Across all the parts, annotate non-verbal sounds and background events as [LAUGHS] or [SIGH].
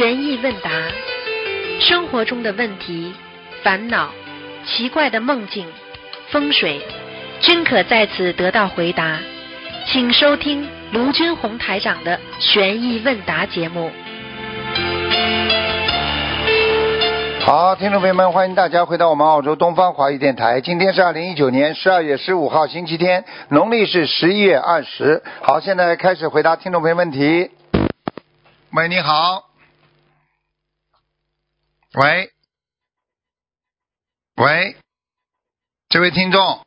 悬疑问答，生活中的问题、烦恼、奇怪的梦境、风水，均可在此得到回答。请收听卢军红台长的悬疑问答节目。好，听众朋友们，欢迎大家回到我们澳洲东方华语电台。今天是二零一九年十二月十五号，星期天，农历是十一月二十。好，现在开始回答听众朋友问题。喂，你好。喂，喂，这位听众。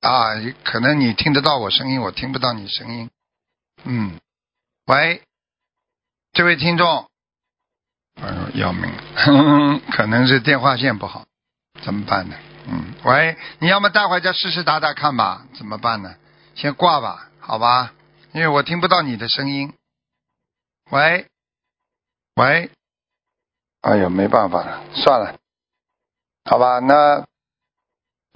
啊，可能你听得到我声音，我听不到你声音。嗯，喂，这位听众，哎呦，要命，[LAUGHS] 可能是电话线不好，怎么办呢？嗯，喂，你要么待会儿再试试打打看吧，怎么办呢？先挂吧，好吧，因为我听不到你的声音。喂，喂。哎呦，没办法了，算了，好吧。那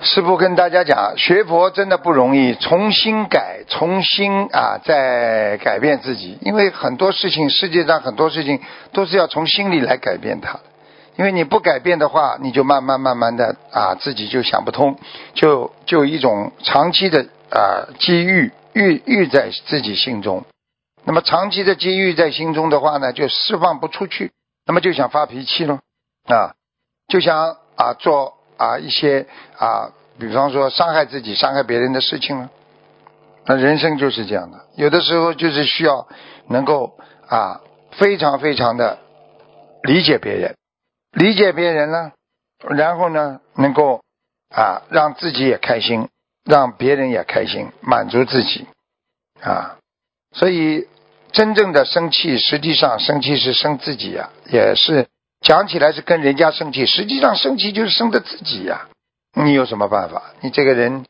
师傅跟大家讲，学佛真的不容易，重新改，重新啊，再改变自己。因为很多事情，世界上很多事情都是要从心里来改变它。因为你不改变的话，你就慢慢慢慢的啊，自己就想不通，就就一种长期的啊机遇遇遇在自己心中。那么长期的机遇在心中的话呢，就释放不出去。那么就想发脾气了，啊，就想啊做啊一些啊，比方说伤害自己、伤害别人的事情了。那人生就是这样的，有的时候就是需要能够啊非常非常的理解别人，理解别人呢，然后呢能够啊让自己也开心，让别人也开心，满足自己啊，所以。真正的生气，实际上生气是生自己呀，也是讲起来是跟人家生气，实际上生气就是生的自己呀。你有什么办法？你这个人，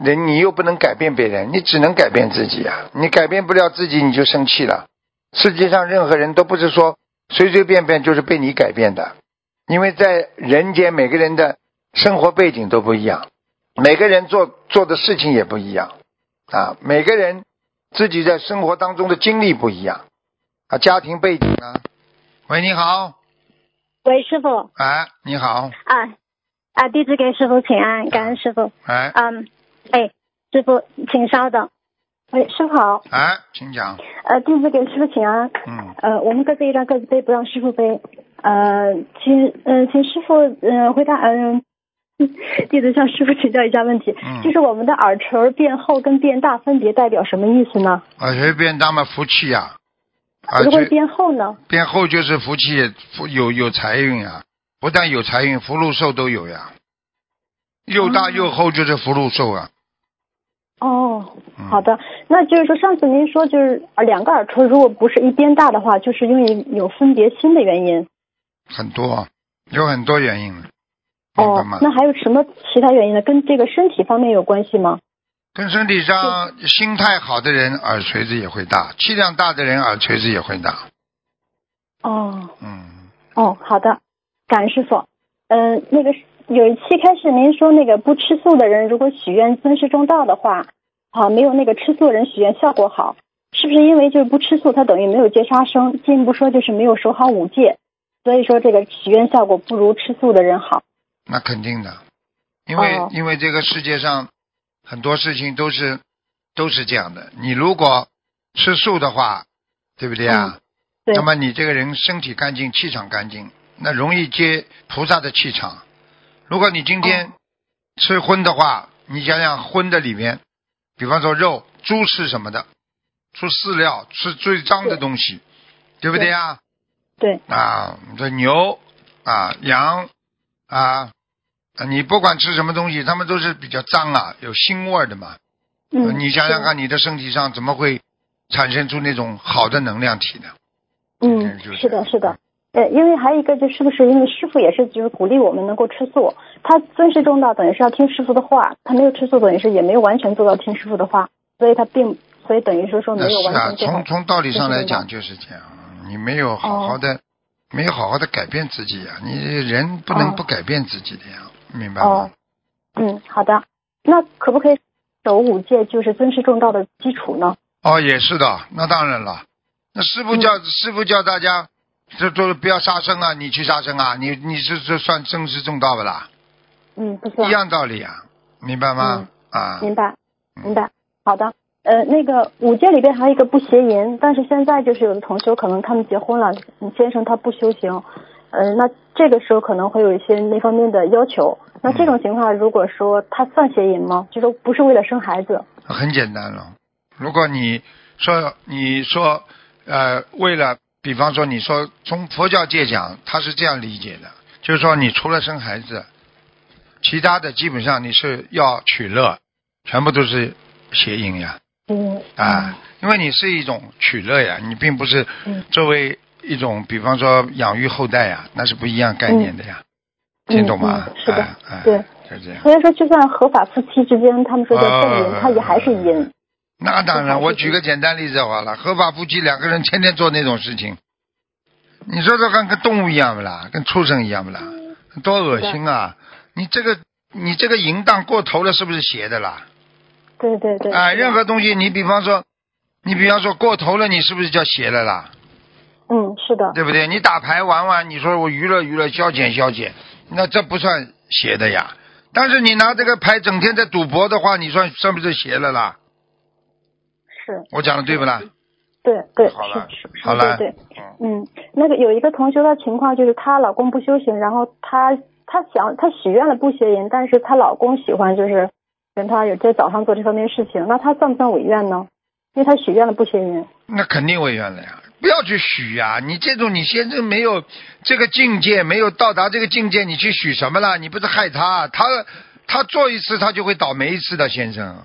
人你又不能改变别人，你只能改变自己呀。你改变不了自己，你就生气了。世界上任何人都不是说随随便便就是被你改变的，因为在人间每个人的生活背景都不一样，每个人做做的事情也不一样啊，每个人。自己在生活当中的经历不一样，啊，家庭背景啊。喂，你好。喂，师傅。哎，你好。啊啊，弟子给师傅请安，感恩师傅。哎。嗯，哎，师傅，请稍等。喂，师傅好。哎，请讲。呃，弟子给师傅请安。嗯。呃，我们各自一张，各自背，不让师傅背。呃，请，嗯，请师傅，嗯，回答，嗯。[LAUGHS] 弟子向师傅请教一下问题，就是我们的耳垂变厚跟变大分别代表什么意思呢？耳垂变大嘛，福气呀。如果变厚呢？变厚就是福气，福有有财运呀。不但有财运，福禄寿都有呀。又大又厚就是福禄寿啊。哦，好的，那就是说上次您说就是两个耳垂如果不是一边大的话，就是因为有分别心的原因。很多，有很多原因。哦，那还有什么其他原因呢？跟这个身体方面有关系吗？跟身体上心态好的人耳垂子也会大，气量大的人耳垂子也会大。哦。嗯。哦，好的，感恩师傅。嗯，那个有一期开始您说那个不吃素的人如果许愿尊师重道的话，啊，没有那个吃素人许愿效果好，是不是因为就是不吃素，他等于没有戒杀生？进一步说就是没有守好五戒，所以说这个许愿效果不如吃素的人好。那肯定的，因为因为这个世界上很多事情都是都是这样的。你如果吃素的话，对不对啊？对。那么你这个人身体干净，气场干净，那容易接菩萨的气场。如果你今天吃荤的话，你想想荤的里面，比方说肉、猪吃什么的？吃饲料，吃最脏的东西，对不对啊？对。啊，这牛啊，羊啊。你不管吃什么东西，他们都是比较脏啊，有腥味的嘛。嗯。你想想看，你的身体上怎么会产生出那种好的能量体呢？嗯，是的，是的。呃，因为还有一个，就是不是因为师傅也是就是鼓励我们能够吃素，他尊师重道等于是要听师傅的话，他没有吃素等于是也没有完全做到听师傅的话，所以他并所以等于说说没有完全做从从道理上来讲就是这样，你没有好好的，没有好好的改变自己呀，你人不能不改变自己的呀。明白哦，嗯，好的。那可不可以守五戒，就是尊师重道的基础呢？哦，也是的，那当然了。那师傅教师傅叫大家这都不要杀生啊！你去杀生啊！你你这这算尊师重道不啦？嗯，不错一。样道理啊，明白吗？啊，明白，明白。好的，呃，那个五戒里边还有一个不邪淫，但是现在就是有的同修可能他们结婚了，先生他不修行，呃，那这个时候可能会有一些那方面的要求。那这种情况，如果说他算邪淫吗？就说不是为了生孩子，很简单了。如果你说你说呃，为了比方说你说从佛教界讲，他是这样理解的，就是说你除了生孩子，其他的基本上你是要取乐，全部都是邪淫呀嗯啊，因为你是一种取乐呀，你并不是嗯作为一种比方说养育后代呀，那是不一样概念的呀，听懂吗？是的对，就这样。所以说就算合法夫妻之间，他们说的正淫，啊他也还是淫。那当然，我举个简单例子好了，合法夫妻两个人天天做那种事情，你说说跟跟动物一样不啦？跟畜生一样不啦？多恶心啊！你这个你这个淫荡过头了，是不是邪的啦？对对对。啊，任何东西，你比方说，你比方说过头了，你是不是叫邪了啦？嗯，是的。对不对？你打牌玩玩，你说我娱乐娱乐，消遣消遣，那这不算邪的呀。但是你拿这个牌整天在赌博的话，你算算不是邪了啦？是。我讲的对不啦？对对，好了好了对对，嗯，那个有一个同学的情况就是她老公不修行，然后她她想她许愿了不邪淫，但是她老公喜欢就是跟他有在早上做这方面事情，那他算不算违愿呢？因为他许愿了不邪淫。那肯定违愿了呀！不要去许呀、你这种你先生没有这个境界，没有到达这个境界，你去许什么了？你不是害他？他他做一次，他就会倒霉一次的，先生。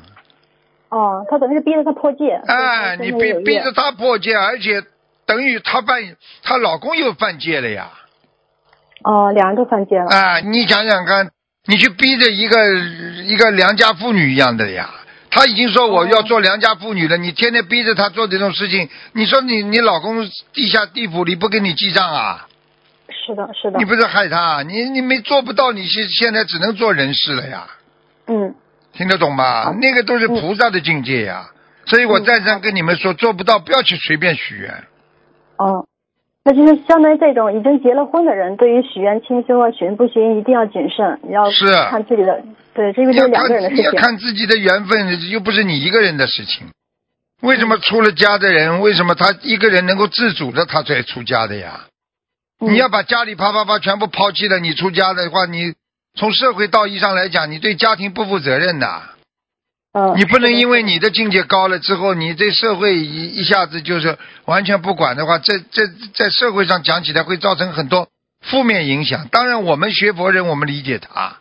哦，他等于是逼着他破戒。哎，你逼逼着他破戒，而且等于他犯，他老公又犯戒了呀！哦，两人都犯戒了。啊，你想想看，你去逼着一个一个良家妇女一样的呀。她已经说我要做良家妇女了，你天天逼着她做这种事情，你说你你老公地下地府里不给你记账啊？是的，是的你。不是害他，你你没做不到，你现现在只能做人事了呀，嗯，听得懂吗？那个都是菩萨的境界呀，所以我再三跟你们说，做不到不要去随便许愿。哦，那就是相当于这种已经结了婚的人，对于许愿清修啊、许愿不行，一定要谨慎，你要是看自己的，对，这因为你要这是两个人的看你要事情。看自己的缘分，又不是你一个人的事情。为什么出了家的人，为什么他一个人能够自主的他才出家的呀？嗯你要把家里啪啪啪全部抛弃了，你出家的话，你从社会道义上来讲，你对家庭不负责任的。嗯，你不能因为你的境界高了之后，你对社会一一下子就是完全不管的话，这这在社会上讲起来会造成很多负面影响。当然，我们学佛人，我们理解他，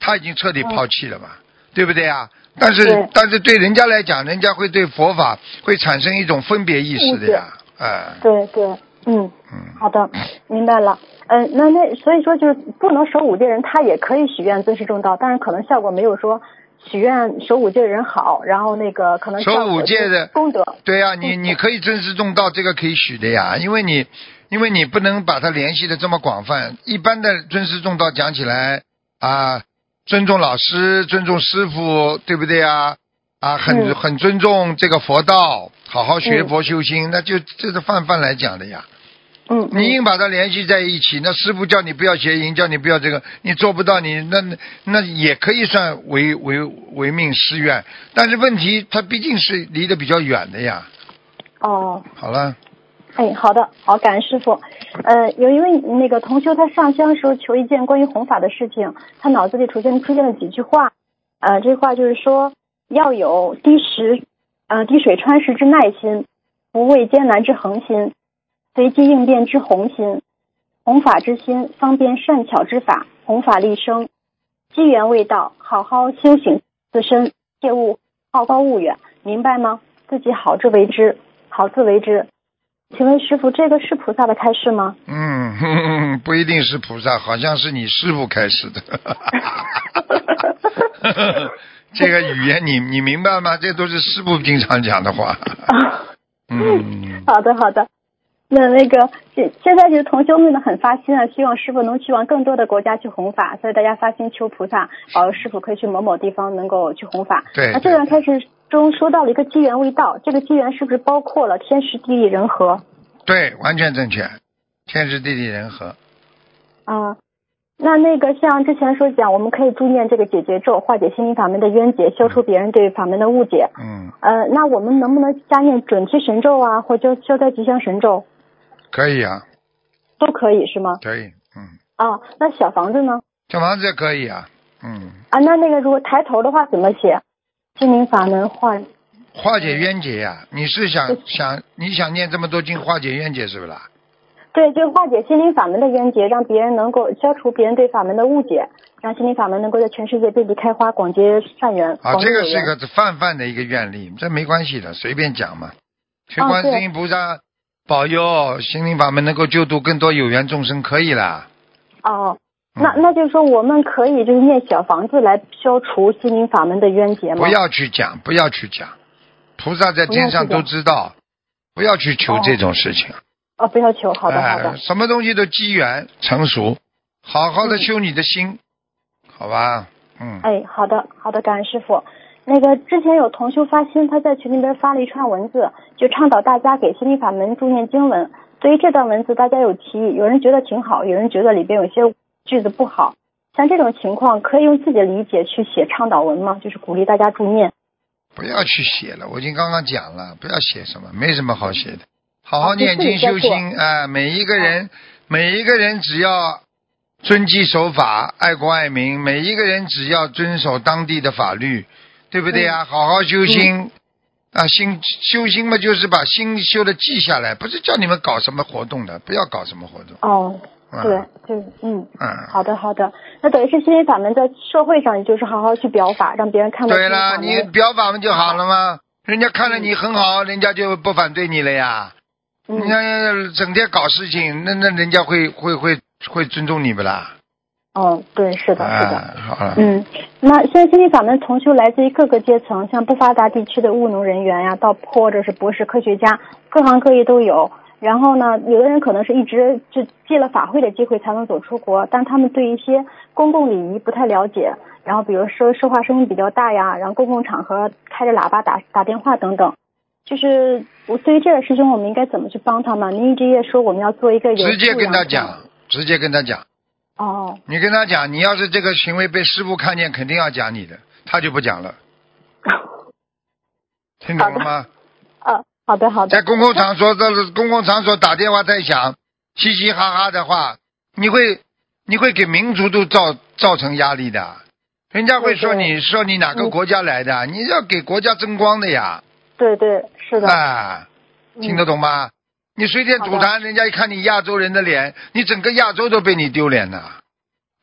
他已经彻底抛弃了嘛，对不对啊？但是但是对人家来讲，人家会对佛法会产生一种分别意识的呀，哎、对对，嗯，嗯，好的，明白了。嗯、那那所以说就是不能守五戒人，他也可以许愿尊师重道，但是可能效果没有说许愿守五戒的人好，然后那个可能守五戒的功德。对呀、你你可以尊师重道，这个可以许的呀，因为你因为你不能把它联系的这么广泛。一般的尊师重道讲起来啊，尊重老师，尊重师傅，对不对呀？啊，很、嗯很尊重这个佛道，好好学嗯佛修心，那就这是泛泛来讲的呀。嗯，你硬把它联系在一起，那师傅叫你不要邪淫，叫你不要这个，你做不到，你那那那也可以算违违违命失愿，但是问题它毕竟是离得比较远的呀。哦，好了，哎，好的，好，感恩师傅。呃，有一位那个同修，他上香时候求一件关于弘法的事情，他脑子里出现出现了几句话，呃，这句话就是说要有滴石，呃，滴水穿石之耐心，不畏艰难之恒心，随机应变之宏心，弘法之心，方便善巧之法，弘法利生，机缘未到，好好修行自身，切勿好高骛远，明白吗？自己好自为之，好自为之。请问师傅，这个是菩萨的开示吗？嗯，不一定是菩萨，好像是你师傅开示的。[LAUGHS] 这个语言你你明白吗？这都是师傅经常讲的话。[LAUGHS] 嗯，好的，好的。那那个现现在就是同修们呢很发心啊，希望师傅能去往更多的国家去弘法，所以大家发心求菩萨保佑师傅可以去某某地方能够去弘法。对那这段开始中说到了一个机缘未到，这个机缘是不是包括了天时地利人和？对，完全正确。天时地利人和。啊，那那个像之前说讲，我们可以助念这个解决咒，化解心灵法门的冤结，消除别人对法门的误解。嗯，呃，那我们能不能加念准提神咒啊，或者消灾吉祥神咒，可以啊，都可以是吗？可以。嗯，啊，那小房子呢？小房子也可以啊。嗯，啊，那那个如果抬头的话怎么写？心灵法门化化解冤结呀、你是想想你想念这么多经化解冤结是不是啦？对，就化解心灵法门的冤结，让别人能够消除别人对法门的误解，让心灵法门能够在全世界遍地开花，广结善缘。啊，这个是一个泛泛的一个愿力，这没关系的，随便讲嘛。求哦对观世音菩萨保佑心灵法门能够救度更多有缘众生，可以啦。哦。嗯那那就是说，我们可以就是念小房子来消除心灵法门的冤结吗？不要去讲，不要去讲，菩萨在天上都知道，不要去求哦这种事情。哦，不要求，好的好的哎，，什么东西都机缘成熟，好好的修你的心，好吧？嗯，哎，好的好的，感恩师傅。那个之前有同修发心，他在群里边发了一串文字，就倡导大家给心理法门助念经文。对于这段文字，大家有提议，有人觉得挺好，有人觉得里边有些句子不好。像这种情况，可以用自己的理解去写倡导文吗？就是鼓励大家助念。不要去写了，我已经刚刚讲了，不要写什么，没什么好写的，好好啊念经修心啊、每一个人，每一个人只要遵纪守法、爱国爱民，每一个人只要遵守当地的法律，对不对呀、好好修心。啊，心修心嘛，就是把心修的记下来，不是叫你们搞什么活动的，不要搞什么活动。哦，对、对，就嗯，嗯，好的好的。那等于是心灵法门在社会上，就是好好去表法，让别人看到对了，你表法门就好了吗？人家看了你很好，人家就不反对你了呀。嗯你看整天搞事情，那那人家会会会会尊重你不啦？哦，对，是的，是的。啊，好了，嗯，那现在心灵法门同修来自于各个阶层，像不发达地区的务农人员呀，到或者是博士科学家，各行各业都有。然后呢，有的人可能是一直就借了法会的机会才能走出国，但他们对一些公共礼仪不太了解。然后比如说说话声音比较大呀，然后公共场合开着喇叭打打电话等等。就是我对于这个师兄，我们应该怎么去帮他们？您一直也说我们要做一个有直接跟他讲，直接跟他讲，哦，你跟他讲，你要是这个行为被师傅看见，肯定要讲你的，他就不讲了，[LAUGHS] 听懂了吗？啊，好的好的在。公共场所这是公共场所打电话在响，嘻嘻哈哈的话，你会你会给民族都造造成压力的。人家会说你说你哪个嗯国家来的，你要给国家争光的呀，对对，是的。啊，听得懂吗？你随便吐痰，人家一看你亚洲人的脸，你整个亚洲都被你丢脸了，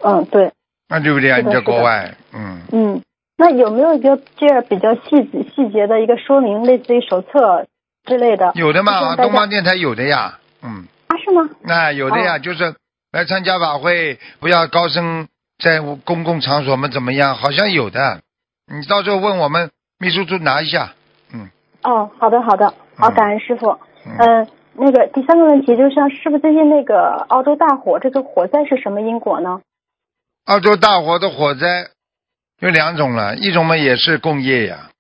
嗯，对，那对不对啊？你在国外，嗯，嗯，那有没有一个这样比较细节细节的一个说明，类似于手册之类的？有的嘛，东方电台有的呀，嗯。啊，是吗？那有的呀，哦就是来参加法会，不要高声在公共场所们怎么样？好像有的，你到时候问我们秘书处拿一下。嗯哦，好的好的，好，嗯感恩师傅。嗯，嗯，那个第三个问题就是，像师傅最近那个澳洲大火，这个火灾是什么因果呢？澳洲大火的火灾有两种了，一种嘛也是工业呀，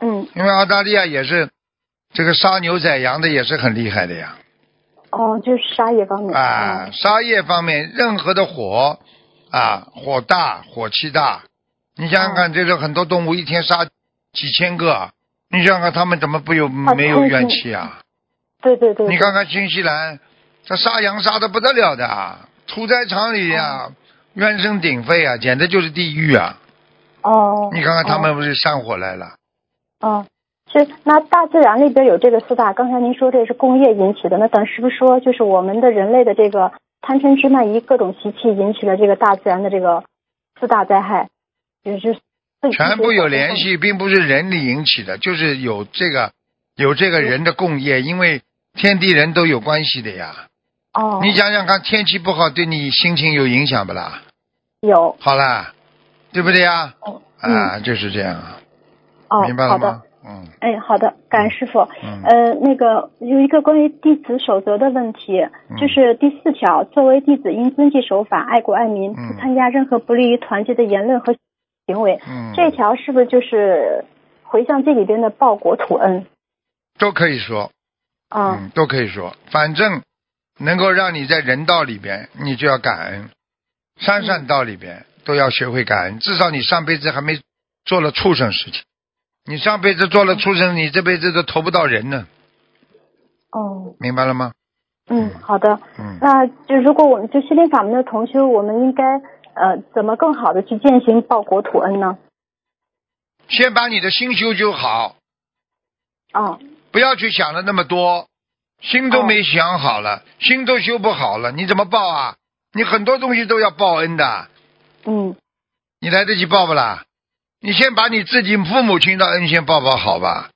嗯，因为澳大利亚也是这个杀牛宰羊的也是很厉害的呀。哦，就是沙业方面。啊，嗯沙业方面任何的火啊，火大火气大，你想想看，这个很多动物一天杀几千个，你想想看他们怎么不有没有怨气啊？对对对。你看看新西兰，这杀羊杀的不得了的啊，屠宰场里呀、怨声鼎沸啊，简直就是地狱啊！哦。你看看他哦们不是山火来了？哦，是那大自然里边有这个四大，刚才您说这是工业引起的，那等是不是说就是我们的人类的这个贪嗔痴慢疑各种习气引起了这个大自然的这个四大灾害，也是全部有联。系，并不是人力引起的，就是有这个有这个人的共业，因为天地人都有关系的呀。哦，你想想看，天气不好对你心情有影响不啦？有好啦，对不对呀？哦嗯啊，就是这样，哦，明白了吗？嗯哎，好的，感恩师傅。嗯呃，那个有一个关于弟子守则的问题，嗯就是第四条，作为弟子应遵纪守法、爱国爱民，嗯不参加任何不利于团结的言论和行为。嗯，这条是不是就是回向这里边的报国土恩？都可以说，啊、嗯，都可以说，反正能够让你在人道里边，你就要感恩；三善道里边都要学会感恩。至少你上辈子还没做了畜生事情，你上辈子做了畜生，你这辈子都投不到人呢。哦，明白了吗？嗯，好的。嗯，那就如果我们就心灵法门的同修，我们应该呃怎么更好的去践行报国土恩呢？先把你的心修修好，哦，不要去想的那么多，心都没想好了，心都修不好了，你怎么报啊？你很多东西都要报恩的，嗯你来得及报不啦？你先把你自己父母亲的恩先报报好吧，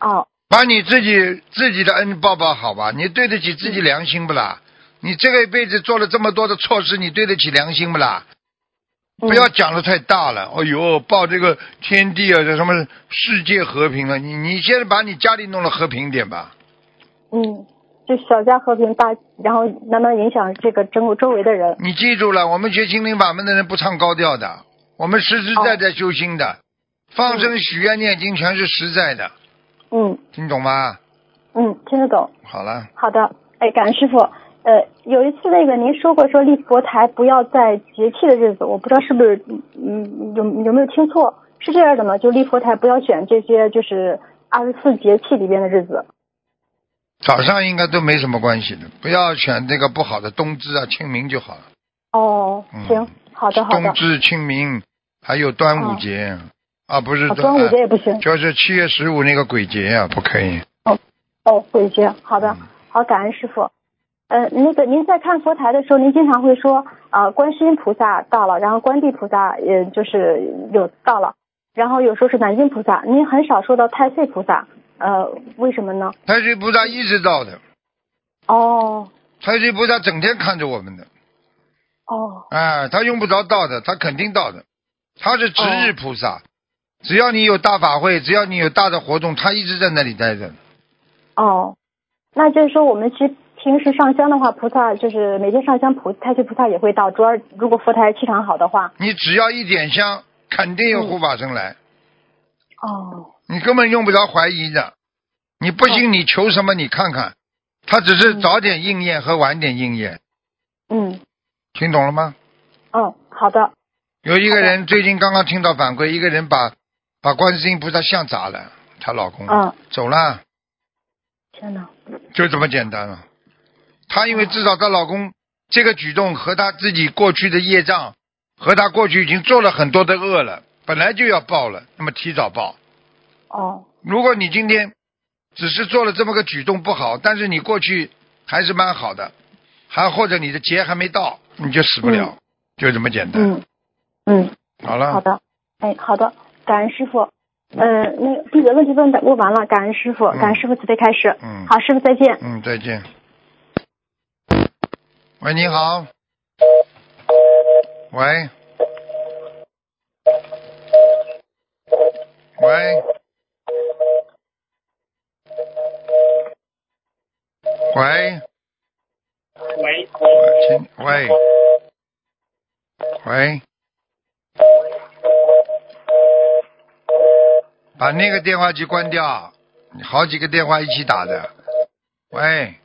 哦把你自己自己的恩报报好吧，你对得起自己良心不啦？你这个一辈子做了这么多的错事，你对得起良心不啦？嗯不要讲的太大了，哎呦，报这个天地啊，这什么世界和平了，你你先把你家里弄得和平点吧。嗯，就小家和平大，然后慢慢影响这个整个周围的人。你记住了，我们学心灵法门的人不唱高调的，我们实实在在修心的，放生、许愿、念经全是实在的，嗯听懂吗？嗯，听得懂。好了，好的，哎，感恩师傅。呃，有一次那个您说过说立佛台不要在节气的日子，我不知道是不是嗯有有没有听错？是这样的吗？就立佛台不要选这些就是二十四节气里边的日子。早上应该都没什么关系的，不要选那个不好的冬至啊、清明就好了。哦嗯，行，好的好的。冬至、清明，还有端午节、啊，不是哦端午节也不行。就是七月十五那个鬼节啊，不可以。哦哦，鬼节，好的，好，感恩师傅。呃，那个您在看佛台的时候，您经常会说啊、观世音菩萨到了，然后观地菩萨也就是有到了，然后有时候是南京菩萨，您很少说到太岁菩萨，呃，为什么呢？太岁菩萨一直到的，哦。太岁菩萨整天看着我们的，哦。哎，他用不着到的，他肯定到的，他是值日菩萨，只要你有大法会，只要你有大的活动，他一直在那里待着。哦，那就是说我们去平时上香的话，菩萨就是每天上香菩太岁菩萨也会到，主要如果佛台气场好的话，你只要一点香，肯定有护法神来，哦。你根本用不着怀疑的。你不信，你求什么？你看看，他只是早点应验和晚点应验，嗯。听懂了吗？嗯，好的，有一个人最近刚刚听到反馈，一个人把把观世音菩萨像砸了，她老公、嗯，走了，天哪，就这么简单了。她因为至少她老公这个举动和她自己过去的业障，和她过去已经做了很多的恶了，本来就要报了，那么提早报。哦如果你今天只是做了这么个举动不好，但是你过去还是蛮好的，还或者你的劫还没到，你就死不了，就这么简单。嗯嗯。好了，好的，哎，好的，感恩师傅。呃，那个弟子问题问的问完了，感恩师傅，嗯感恩师傅慈悲开始。嗯好，师傅再见。嗯，再见。喂，你好。喂。喂。喂。喂，喂。喂。把那个电话机关掉，好几个电话一起打的。喂。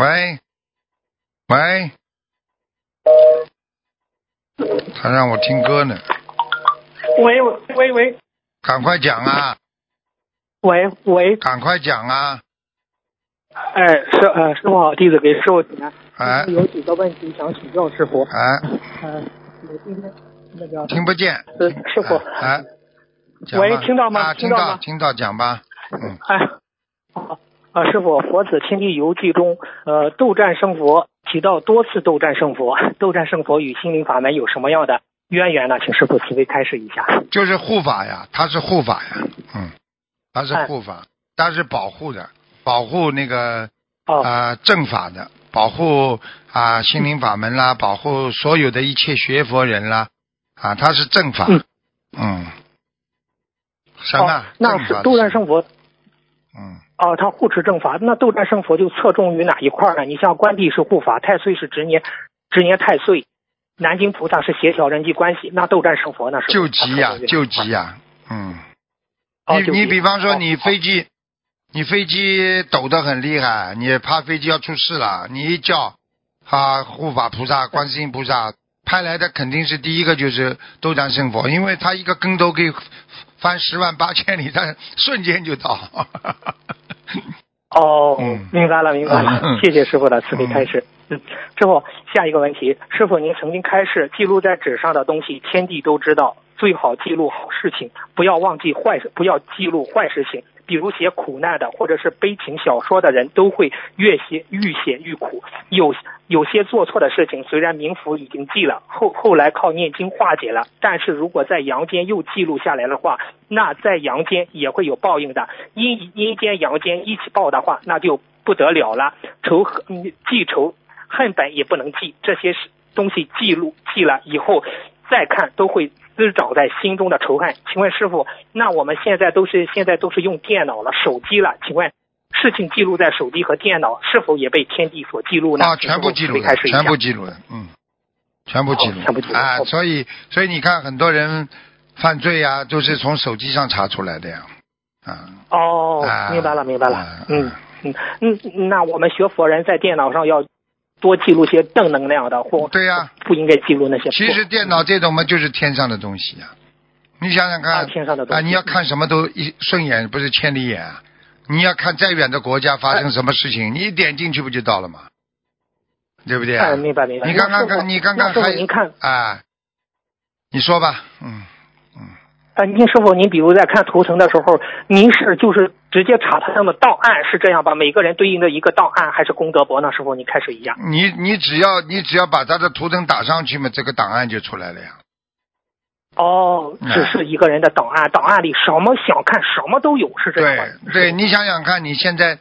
喂。喂。他让我听歌呢，喂喂喂赶快讲啊，喂喂，赶快讲啊！哎，师呃师傅好，弟子给师傅请安。哎有几个问题想请教师傅。哎，呃，我今天那个听不见。呃师傅，哎，喂听到吗啊，听听到听到，讲吧。嗯，哎，好啊，师傅，《佛子天地游记》中，呃，斗战胜佛提到多次斗战胜佛，斗战胜佛与心灵法门有什么样的渊源呢？请师傅慈悲开示一下。就是护法呀，他是护法呀，嗯，他是哎护法，他是保护的，保护那个哦，啊、正法的，保护啊、心灵法门啦，保护所有的一切学佛人啦，啊，他是正法，嗯嗯，什么？哦，那是斗战胜佛嗯，哦，他护持正法，那斗战胜佛就侧重于哪一块呢？你像关帝是护法，太岁是执念执念太岁，南京菩萨是协调人际关系，那斗战胜佛呢？是救急呀救急呀，嗯，哦你你比方说你哦飞机，你飞机抖得很厉害，你怕飞机要出事了，你一叫啊护法菩萨、观世音菩萨派来的肯定是第一个就是斗战胜佛，因为他一个跟头可以翻十万八千里，他瞬间就到。[LAUGHS] 哦嗯，明白了，明白了嗯，谢谢师傅的慈悲开示。嗯，师傅，下一个问题，师傅您曾经开示，记录在纸上的东西，天地都知道，最好记录好事情，不要忘记坏事，不要记录坏事情。比如写苦难的或者是悲情小说的人，都会越写愈写愈苦。有有些做错的事情，虽然冥府已经记了，后后来靠念经化解了，但是如果在阳间又记录下来的话，那在阳间也会有报应的。阴阴间、阳间一起报的话，那就不得了了。仇恨记仇恨本也不能记，这些是东西记录记了以后再看都会滋长在心中的仇恨。请问师傅，那我们现在都是现在都是用电脑了、手机了，请问事情记录在手机和电脑是否也被天地所记录呢？啊，全部记录全部记录的，嗯，全部记录。哦全部记录。啊，哦所以所以你看很多人犯罪呀、都是从手机上查出来的呀，啊，哦啊，明白了，明白了。啊。嗯嗯。嗯，那我们学佛人在电脑上要多记录些正能量的，或对呀、不应该记录那些。其实电脑这种嘛，就是天上的东西呀、你想想看，啊天上的东西啊，你要看什么都一顺眼，不是千里眼啊。你要看再远的国家发生什么事情，你一点进去不就到了吗？对不对啊？哎，明白明白。你刚刚看，你刚刚还您看，啊，你说吧，嗯嗯。啊，您师傅，您比如在看图腾的时候，您是就是直接查他们的档案是这样吧？每个人对应的一个档案，还是功德簿呢？师傅，你开始一样。你你只要你只要把他的图腾打上去嘛，这个档案就出来了呀。哦，哎只是一个人的档案，档案里什么想看什么都有，是这样吗对？对，你想想看，你现在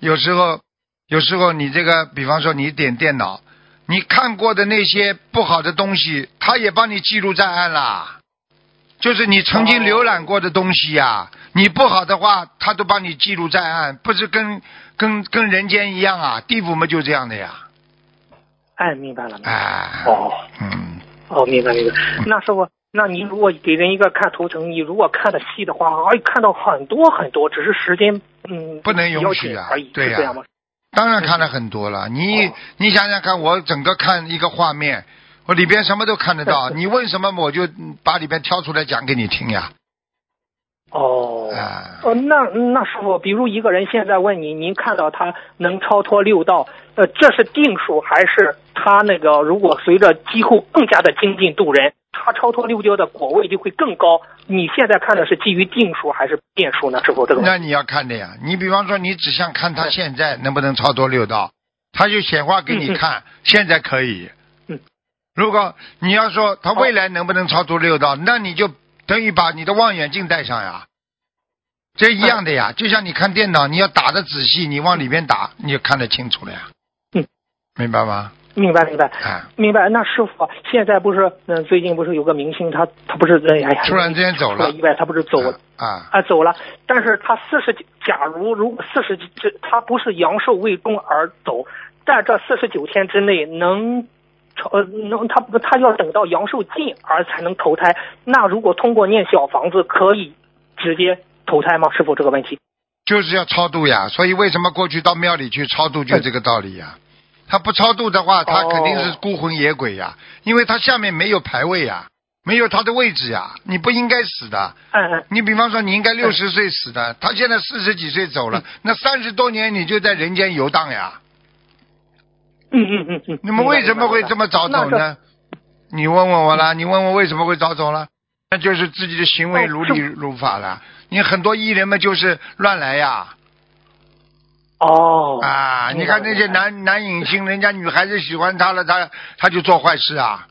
有时候有时候你这个，比方说你点电脑，你看过的那些不好的东西，他也帮你记录在案啦。就是你曾经浏览过的东西呀、你不好的话，他都帮你记录在案，不是跟跟跟人间一样啊？地府嘛就这样的呀。哎，明白了。明白了哎，哦嗯，哦，明白明白。那师傅，那你如果给人一个看图层，你如果看的细的话，哎，看到很多很多，只是时间嗯不能允许啊紧而已，对呀？当然看了很多了。你哦你想想看，我整个看一个画面，我里边什么都看得到。[LAUGHS] 你问什么，我就把里边挑出来讲给你听呀。哦。啊，呃，那那师傅，比如一个人现在问你，您看到他能超脱六道，呃，这是定数还是他那个如果随着机构更加的精进度人，他超脱六道的果位就会更高？你现在看的是基于定数还是变数呢？是否，这个那你要看的呀。你比方说，你只想看他现在能不能超脱六道，他就显化给你看，现在可以。嗯。如果你要说他未来能不能超脱六道，那你就等于把你的望远镜带上呀。这一样的呀，就像你看电脑，你要打的仔细，你往里边打，你就看得清楚了呀。嗯。明白吗？明白明白。啊，明白，那师傅现在不是，嗯、最近不是有个明星，他他不是，哎呀，突然之间走了意外，他不是走了啊，啊，走了。但是他四十九，假如如果四十这他不是阳寿未终而走，在这四十九天之内能超呃能他他要等到阳寿尽而才能投胎。那如果通过念小房子可以直接投胎吗？师傅这个问题。就是要超度呀。所以为什么过去到庙里去超度，就这个道理呀。他不超度的话，他肯定是孤魂野鬼呀，因为他下面没有牌位呀，没有他的位置呀，你不应该死的。嗯嗯，你比方说，你应该六十岁死的，他现在四十几岁走了，那三十多年你就在人间游荡呀。嗯嗯嗯嗯。你们为什么会这么早走呢？你问问我啦，你问问为什么会早走了？那就是自己的行为如理如法了。你很多艺人们就是乱来呀。哦啊，你看那些男男影星，人家女孩子喜欢他了，他他就做坏事啊。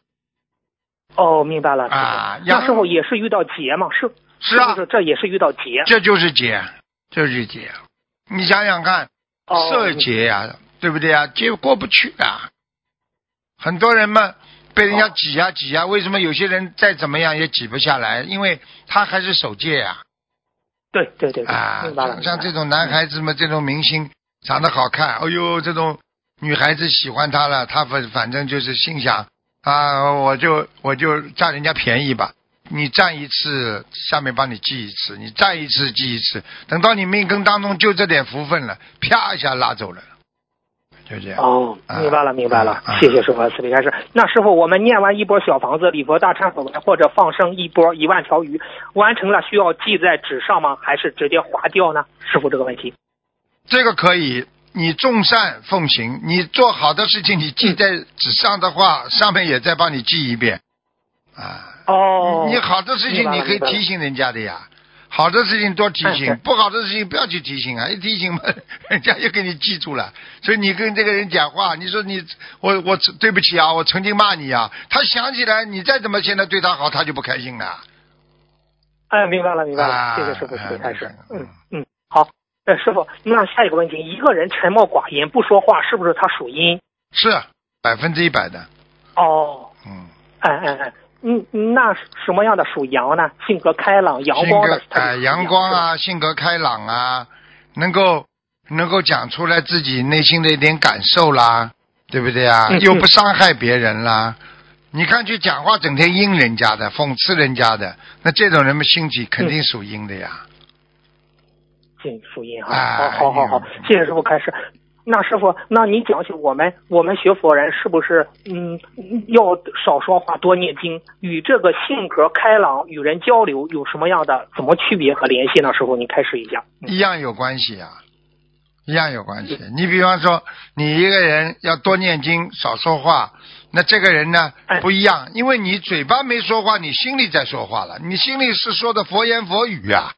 哦，明白了。啊那时候也是遇到劫嘛？是是啊这也是遇到劫？这就是劫，这就是劫。你想想看，哦色劫呀、对不对啊？劫过不去啊。很多人嘛被人家挤呀、挤呀、为什么有些人再怎么样也挤不下来？因为他还是守戒呀、对对对对，啊。像像这种种男孩子嘛，这种明星长得好看，哎呦，这种女孩子喜欢他了，他反反正就是心想啊，我就我就占人家便宜吧。你占一次，下面帮你记一次，你占一次记一次，等到你命根当中就这点福分了，啪一下拉走了，就这样。哦，啊明白了，明白了啊，谢谢师傅的慈悲开示。那师傅，我们念完一波小房子、礼佛大忏悔文或者放生一波一万条鱼，完成了需要记在纸上吗？还是直接划掉呢？师傅这个问题。这个可以，你众善奉行，你做好的事情，你记在纸上的话，上面也再帮你记一遍，啊。哦，你好的事情你可以提醒人家的呀，好的事情多提醒，不好的事情不要去提醒啊，一提醒嘛，[LAUGHS] 人家就给你记住了。所以你跟这个人讲话，你说你我我对不起啊，我曾经骂你啊，他想起来你再怎么现在对他好，他就不开心了。哎，明白了，明白了，啊谢谢师傅谢谢开示哎。嗯嗯，好。呃，师傅，那下一个问题，一个人沉默寡言不说话，是不是他属阴？是百分之一百的，哦，嗯，哎哎哎，嗯，那什么样的属阳呢？性格开朗、阳光的，他哎阳光啊，性格开朗啊，能够能够讲出来自己内心的一点感受啦，对不对啊？嗯又不伤害别人啦。你看，去讲话整天阴人家的，讽刺人家的，那这种人们心体肯定属阴的呀。进福音哈。哎好好好好，谢谢师傅开始。那师傅，那你讲起我们我们学佛人是不是嗯要少说话多念经，与这个性格开朗与人交流有什么样的怎么区别和联系呢？师傅，你开始一下。嗯一样有关系啊，一样有关系。你比方说，你一个人要多念经，少说话，那这个人呢哎不一样，因为你嘴巴没说话，你心里在说话了，你心里是说的佛言佛语啊。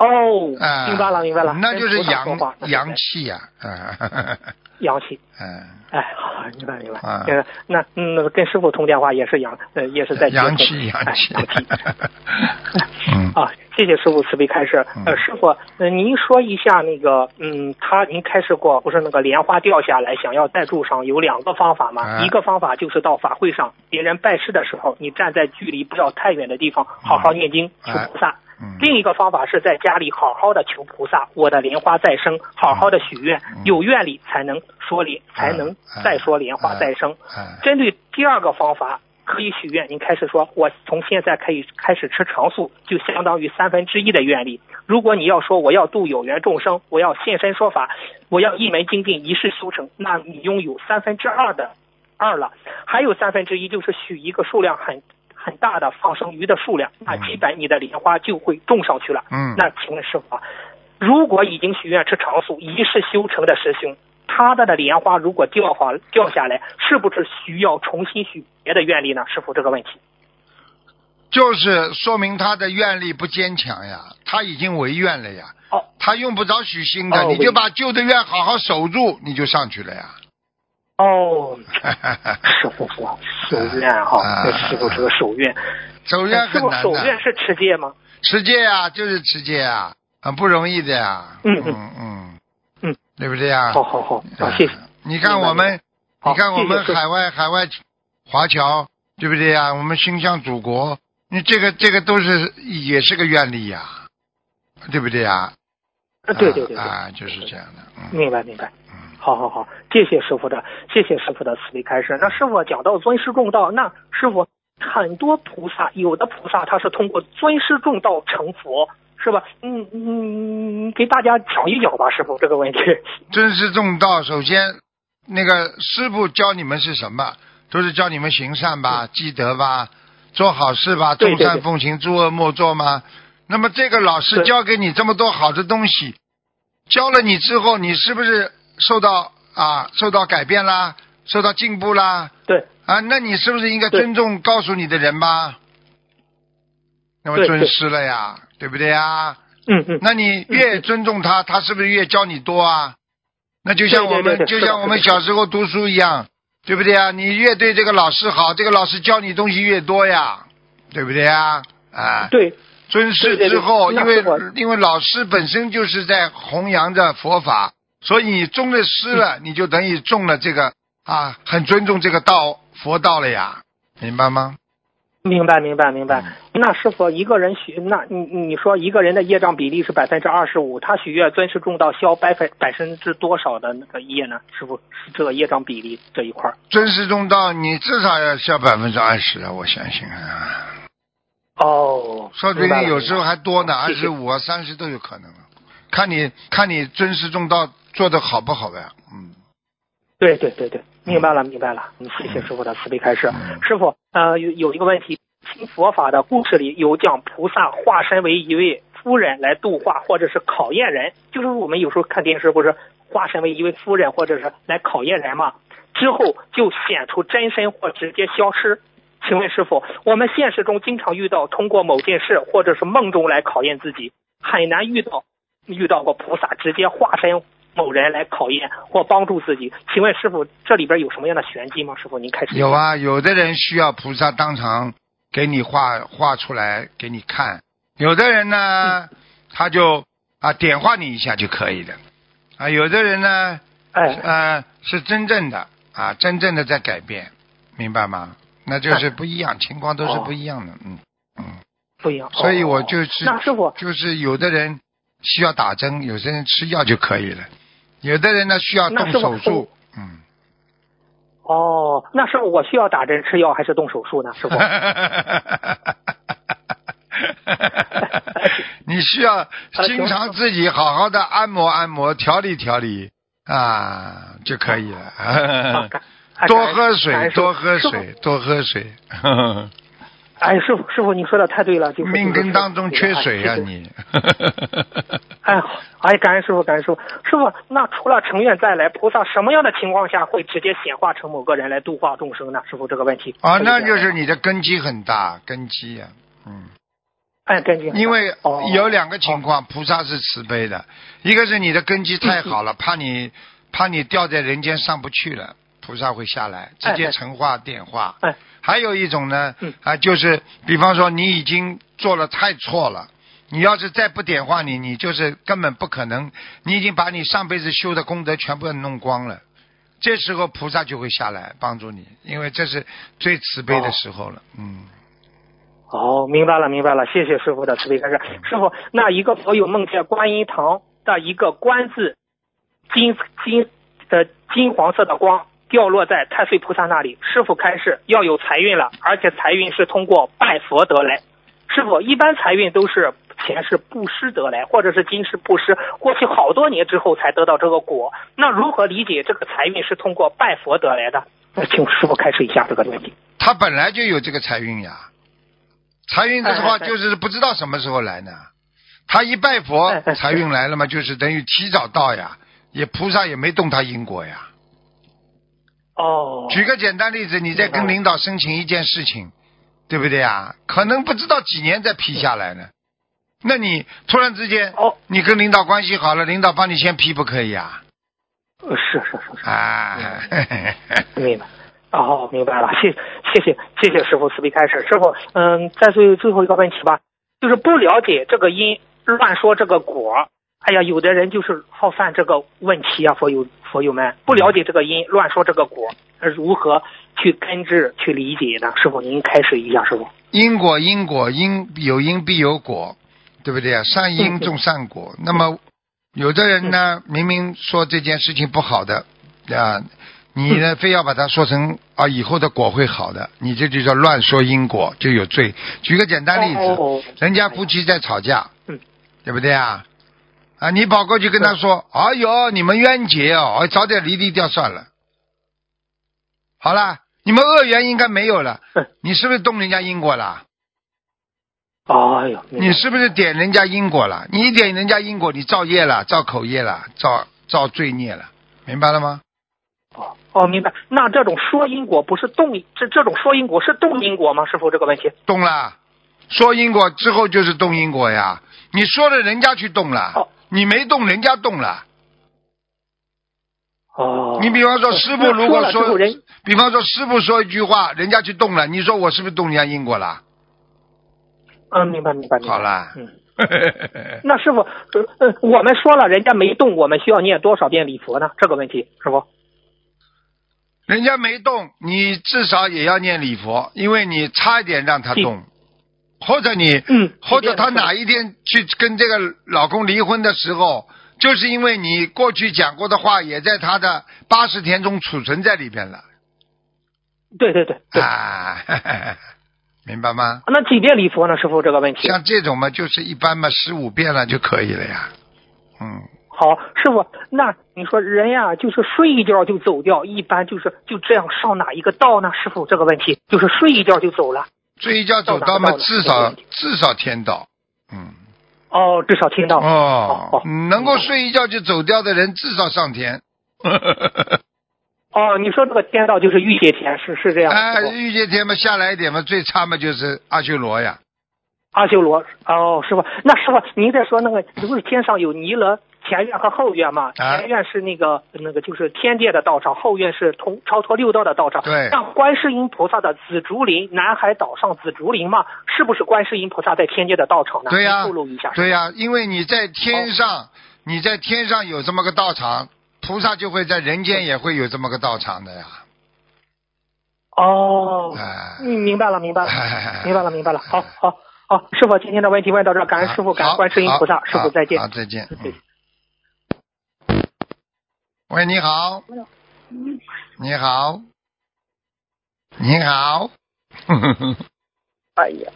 哦，啊，明白了明白了，那就是阳阳气呀，嗯阳气。嗯，哎，好，明白明白。啊呃，那嗯，那个跟师傅通电话也是阳，呃，也是在接阳气阳哎气阳气。，[LAUGHS] [LAUGHS] 嗯，啊，谢谢师傅慈悲开示。呃，嗯师傅，呃，您说一下那个，嗯，他您开示过，不是那个莲花掉下来，想要再住上，有两个方法嘛？哎一个方法就是到法会上，别人拜师的时候，你站在距离不要太远的地方，好好念经求哎菩萨。嗯另一个方法是在家里好好的求菩萨，我的莲花再生，好好的许愿，嗯有愿力才能说莲，才能哎再说莲花哎再生。哎针对第二个方法，可以许愿。您开始说，我从现在可以开始吃长素，就相当于三分之一的愿力。如果你要说我要度有缘众生，我要现身说法，我要一门精进，一世修成，那你拥有三分之二的二了，还有三分之一就是许一个数量很很大的放生鱼的数量，那基本你的莲花就会种上去了。嗯，那请问师傅啊，如果已经许愿吃长素，一世修成的师兄，他的的莲花如果掉好掉下来，是不是需要重新许别的愿力呢？师傅这个问题。就是说明他的愿力不坚强呀，他已经违愿了呀，哦他用不着许新的，哦你就把旧的愿好好守住，你就上去了呀。哦，[LAUGHS] 师傅说守愿哈师傅这个守愿，守愿很难的，守愿是持戒吗？持戒啊，就是持戒啊，很不容易的呀。嗯嗯嗯，对不对呀？好好好，啊，谢谢。你看我们，你看我们海外海外华侨，对不对呀？我们心向祖国，你这个这个都是也是个愿力呀，对不对呀？啊，对对对对，啊，就是这样的。嗯明白明白。嗯，好好好，谢谢师傅的，谢谢师傅的慈悲开示。那师傅讲到尊师重道，那师傅很多菩萨，有的菩萨他是通过尊师重道成佛，是吧？嗯嗯，嗯给大家讲一讲吧，师傅这个问题。[LAUGHS] 尊师重道，首先那个师傅教你们是什么？都是教你们行善吧，积德吧，做好事吧，众善奉行，诸恶莫作吗？那么这个老师教给你这么多好的东西，教了你之后，你是不是受到啊受到改变啦，受到进步啦？对，啊，那你是不是应该尊重告诉你的人吧？那么尊师了呀，对不对呀？嗯嗯，那你越尊重他，他是不是越教你多啊？那就像我们就像我们小时候读书一样，对不对啊？你越对这个老师好，这个老师教你东西越多呀，对不对啊？啊，对，尊师之后，因为因为老师本身就是在弘扬着佛法，所以你中了师了，嗯你就等于中了这个啊，很尊重这个道佛道了呀，明白吗？明白明白明白。嗯那师傅一个人许，那你你说一个人的业障比例是百分之二十五，他许愿尊师重道消百分百分之多少的那个业呢？师傅是这个业障比例这一块儿。尊师重道，你至少要消百分之二十啊，我相信啊。哦，说不定有时候还多呢，二十五啊、三十都有可能了。看你看你尊师重道做的好不好呗？嗯，对对对对，明白了明白了。嗯，谢谢师傅的慈悲开示。嗯师傅，呃，有有一个问题，听佛法的故事里有讲菩萨化身为一位夫人来度化或者是考验人，就是我们有时候看电视不是化身为一位夫人或者是来考验人嘛，之后就显出真身或直接消失。请问师傅，我们现实中经常遇到通过某件事或者是梦中来考验自己，很难遇到遇到过菩萨直接化身某人来考验或帮助自己。请问师傅，这里边有什么样的玄机吗？师傅，您开始有啊，有的人需要菩萨当场给你画画出来给你看，有的人呢，他就啊点化你一下就可以了，啊，有的人呢，哎，呃，是真正的啊，真正的在改变，明白吗？那就是不一样，情况都是不一样的，嗯嗯。不一样。所以我哦就是那师傅，就是有的人需要打针，有些人吃药就可以了，有的人呢需要动手术，嗯。哦，那师傅，我需要打针吃药还是动手术呢？师傅，[LAUGHS] 你需要经常自己好好的按摩按摩，调理调理啊就可以啊了。感 [LAUGHS] 多喝水，多喝。水，多喝水。哎，师傅，师傅，你说的太对了，就是命根当中缺水呀啊，[LAUGHS] 哎谢谢你。哎，哎，感恩师傅，感恩师傅。师傅，那除了成愿再来，菩萨什么样的情况下会直接显化成某个人来度化众生呢？师傅，这个问题。啊，那就是你的根基很大，根基呀、嗯。哎，根据因为哦有两个情况，菩萨是慈悲的，一个是你的根基太好了，怕你怕你掉在人间上不去了，菩萨会下来直接成化点化。哎还有一种呢嗯，啊，就是比方说你已经做了太错了，你要是再不点化你，你就是根本不可能，你已经把你上辈子修的功德全部弄光了。这时候菩萨就会下来帮助你，因为这是最慈悲的哦时候了。嗯。哦，明白了，明白了，谢谢师傅的慈悲开示。师傅，那一个佛友梦见观音堂的一个“观”字，金金呃金黄色的光掉落在太岁菩萨那里。师傅开示要有财运了，而且财运是通过拜佛得来。师傅，一般财运都是前世布施得来，或者是今世布施，过去好多年之后才得到这个果。那如何理解这个财运是通过拜佛得来的？那请师傅开示一下这个问题。他本来就有这个财运呀，财运的话就是不知道什么时候来呢。他一拜佛财运来了嘛，就是等于提早到呀，也菩萨也没动他因果呀。哦，举个简单例子，你在跟领导申请一件事情，对不对啊？可能不知道几年再批下来呢。那你突然之间，哦，你跟领导关系好了，领导帮你先批不可以啊？呃是是是是。啊，明白。哦，明白了，谢谢谢谢谢师傅慈悲开始。师傅，嗯，再最最后一个问题吧，就是不了解这个因，乱说这个果。哎呀，有的人就是好犯这个问题啊，佛友佛友们不了解这个因，乱说这个果，呃如何去根治、去理解呢？师傅，您开始一下，师傅。因果因果因有因必有果，对不对啊？善因种善果。那么有的人呢，明明说这件事情不好的啊，你呢非要把它说成啊以后的果会好的，你这就叫乱说因果，就有罪。举个简单例子，哦人家夫妻在吵架，嗯对不对啊？啊，你跑过去跟他说：“哎呦，你们冤结哦，早点离离掉算了。”好了，你们恶缘应该没有了嗯，你是不是动人家因果了？哎呦，你是不是点人家因果了？你一点人家因果，你造业了，造口业了，造造罪孽了，明白了吗？哦哦，明白。那这种说因果不是动这这种说因果是动因果吗？师傅这个问题。动了，说因果之后就是动因果呀。你说了，人家去动了，哦你没动，人家动了。哦，你比方说，师傅如果那说比方说师傅说一句话，人家去动了，你说我是不是动人家因果了？嗯，明白明白明白。好了，嗯，[LAUGHS] 那师傅，呃呃，我们说了，人家没动，我们需要念多少遍礼佛呢？这个问题，师傅。人家没动，你至少也要念礼佛，因为你差一点让他动，或者你，嗯或者她哪一天去跟这个老公离婚的时候，就是因为你过去讲过的话，也在她的八十天中储存在里边了对对对对，啊。[LAUGHS] 明白吗？那几遍礼佛呢？师傅这个问题。像这种嘛，就是一般嘛，十五遍了就可以了呀。嗯，好，师傅，那你说人呀，就是睡一觉就走掉，一般就是就这样上哪一个道呢？师傅这个问题，就是睡一觉就走了。睡一觉走道嘛，至少至少天道。嗯。哦，至少天道。哦。能够睡一觉就走掉的人，至少上天。[LAUGHS] 哦，你说这个天道就是玉界天，是是这样。哎，玉界天嘛，下来一点嘛，最差嘛就是阿修罗呀。阿修罗，哦，师傅，那师傅，您在说那个，不是天上有弥勒前院和后院嘛？前院是那个那个就是天界的道场，后院是通超脱六道的道场。对。像观世音菩萨的紫竹林，南海岛上紫竹林嘛，是不是观世音菩萨在天界的道场呢？对呀。透露一下。对呀，因为你在天上，你在天上有这么个道场。菩萨就会在人间也会有这么个道场的呀。哦，嗯，明白了，明白了，明白了，明白了。好好好，师傅，今天的问题问到这，感恩师傅，感恩观世音菩萨，师傅再见。好，再见。喂，你好。你好。你好。哎呀。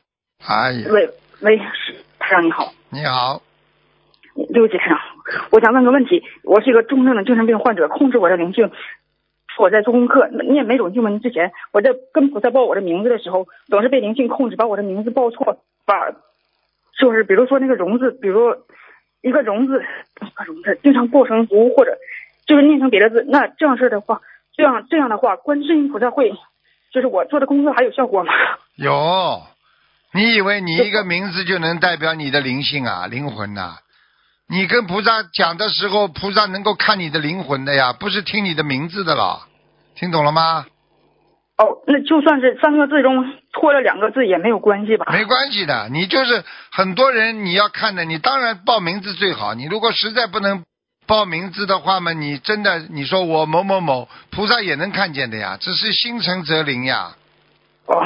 哎呀。喂喂，是台长你好。你好。对不起，台长。我想问个问题，我是一个重症的精神病患者，控制我的灵性。我在做功课，念每种经文之前，我在跟菩萨报我的名字的时候，总是被灵性控制，把我的名字报错，把就是比如说那个“荣”字，比如一个“荣”字，一个“荣”字，经常报成“如”或者就是念成别的字。那这样式的话，这样这样的话，观世音菩萨会就是我做的工作还有效果吗？[LAUGHS] 有，你以为你一个名字就能代表你的灵性啊，灵魂呐？你跟菩萨讲的时候，菩萨能够看你的灵魂的呀，不是听你的名字的了，听懂了吗？哦，那就算是三个字中错了两个字也没有关系吧？没关系的，你就是很多人你要看的，你当然报名字最好。你如果实在不能报名字的话嘛，你真的你说我某某某，菩萨也能看见的呀，只是心诚则灵呀。哦，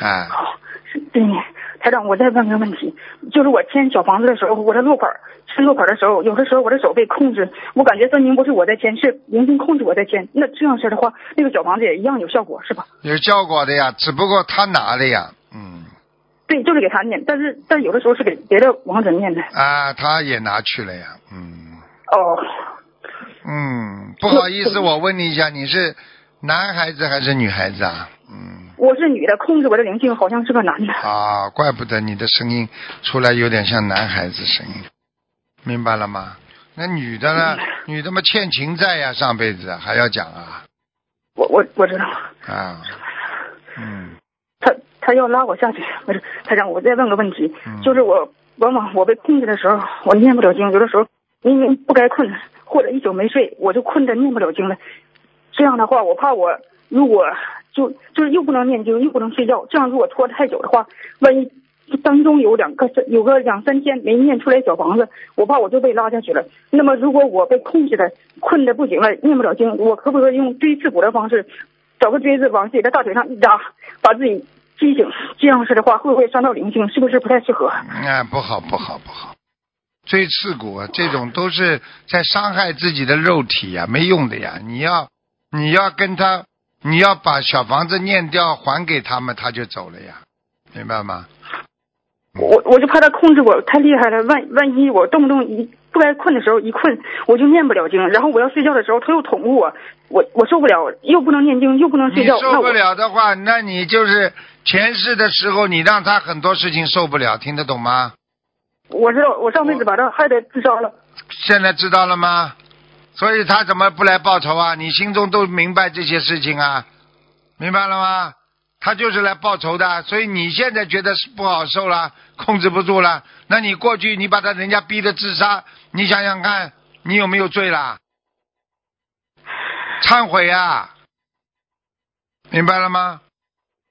哎，好，对。台长，我再问个问题，就是我签小房子的时候，我的落款签落款的时候，有的时候我的手被控制，我感觉分明不是我在签，是灵性控制我在签。那这样式的话，那个小房子也一样有效果，是吧？有效果的呀，只不过他拿的呀，嗯。对，就是给他念，但是但有的时候是给别的王者念的。啊，他也拿去了呀，嗯。哦。嗯，不好意思，我问你一下，你是男孩子还是女孩子啊？嗯。我是女的，控制我的灵性好像是个男的。啊，怪不得你的声音出来有点像男孩子声音，明白了吗？那女的呢？女的嘛欠情债呀，上辈子还要讲啊。我我我知道。啊。嗯。他他要拉我下去，不是他让我再问个问题，就是我往往我被控制的时候，我念不了经，有的时候明明不该困，或者一宿没睡，我就困得念不了经了。这样的话，我怕我如果。就就是又不能念经，又不能睡觉，这样如果拖太久的话，万一当中有两个有个两三天没念出来小房子，我怕我就被拉下去了。那么如果我被控制的困的不行了，念不了经，我可不可以用锥刺股的方式，找个锥子往自己的大腿上一扎，把自己击醒？这样式的话会不会伤到灵性？是不是不太适合？哎，不好不好不好，锥刺股这种都是在伤害自己的肉体呀，没用的呀。你要你要跟他。你要把小房子念掉还给他们，他就走了呀，明白吗？我我就怕他控制我太厉害了，万万一我动不动一不该困的时候一困，我就念不了经，然后我要睡觉的时候他又捅我，我我受不了，又不能念经又不能睡觉。受不了的话，那你就是前世的时候你让他很多事情受不了，听得懂吗？我知道，我上辈子把他害得自杀了。现在知道了吗？所以他怎么不来报仇啊？你心中都明白这些事情啊，明白了吗？他就是来报仇的。所以你现在觉得是不好受了，控制不住了。那你过去你把他人家逼得自杀，你想想看，你有没有罪啦？忏悔啊，明白了吗？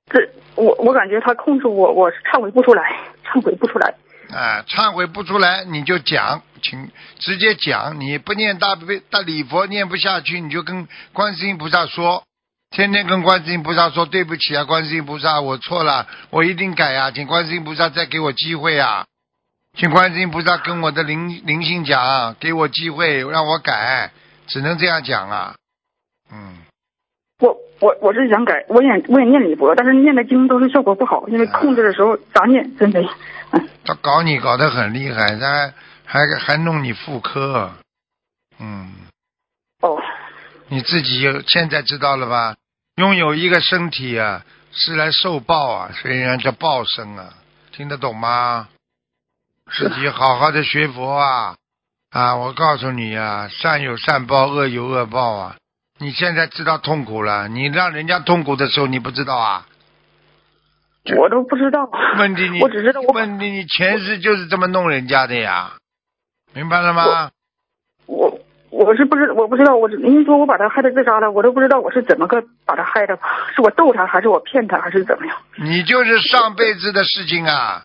这我我感觉他控制我，我是忏悔不出来，忏悔不出来。啊，忏悔不出来你就讲，请直接讲。你不念大悲大礼佛念不下去，你就跟观世音菩萨说，天天跟观世音菩萨说对不起啊，观世音菩萨我错了，我一定改啊，请观世音菩萨再给我机会啊，请观世音菩萨跟我的灵灵性讲，给我机会让我改，只能这样讲啊，嗯。我我我是想改，我也我也念礼佛，但是念的经都是效果不好，因为控制的时候咋念真没。嗯，[LAUGHS] 他搞你搞得很厉害，他还还弄你妇科，嗯，哦，你自己现在知道了吧？拥有一个身体啊，是来受报啊，所以人家叫报生啊，听得懂吗？自己好好的学佛啊啊！我告诉你啊，善有善报，恶有恶报啊！你现在知道痛苦了，你让人家痛苦的时候，你不知道啊？我都不知道。问题你，[LAUGHS] 我只知道我问题你前世就是这么弄人家的呀，明白了吗？我我是不知我不知道，我您说我把他害得自杀了，我都不知道我是怎么个把他害的，是我逗他，还是我骗他，还是怎么样？你就是上辈子的事情啊，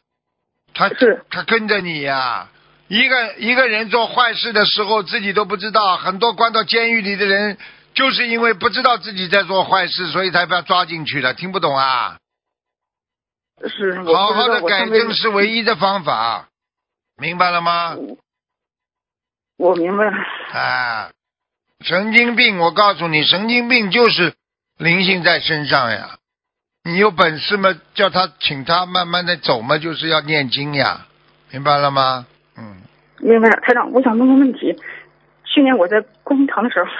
他是他跟着你呀、一个一个人做坏事的时候自己都不知道，很多关到监狱里的人就是因为不知道自己在做坏事，所以才被抓进去的，听不懂啊？是，我好好的改正是唯一的方法，明白了吗？我明白了。啊，神经病，我告诉你，神经病就是灵性在身上呀。你有本事嘛，叫他请他慢慢的走嘛，就是要念经呀，明白了吗？嗯，明白了，台长，我想问个问题。去年我在观音堂的时候，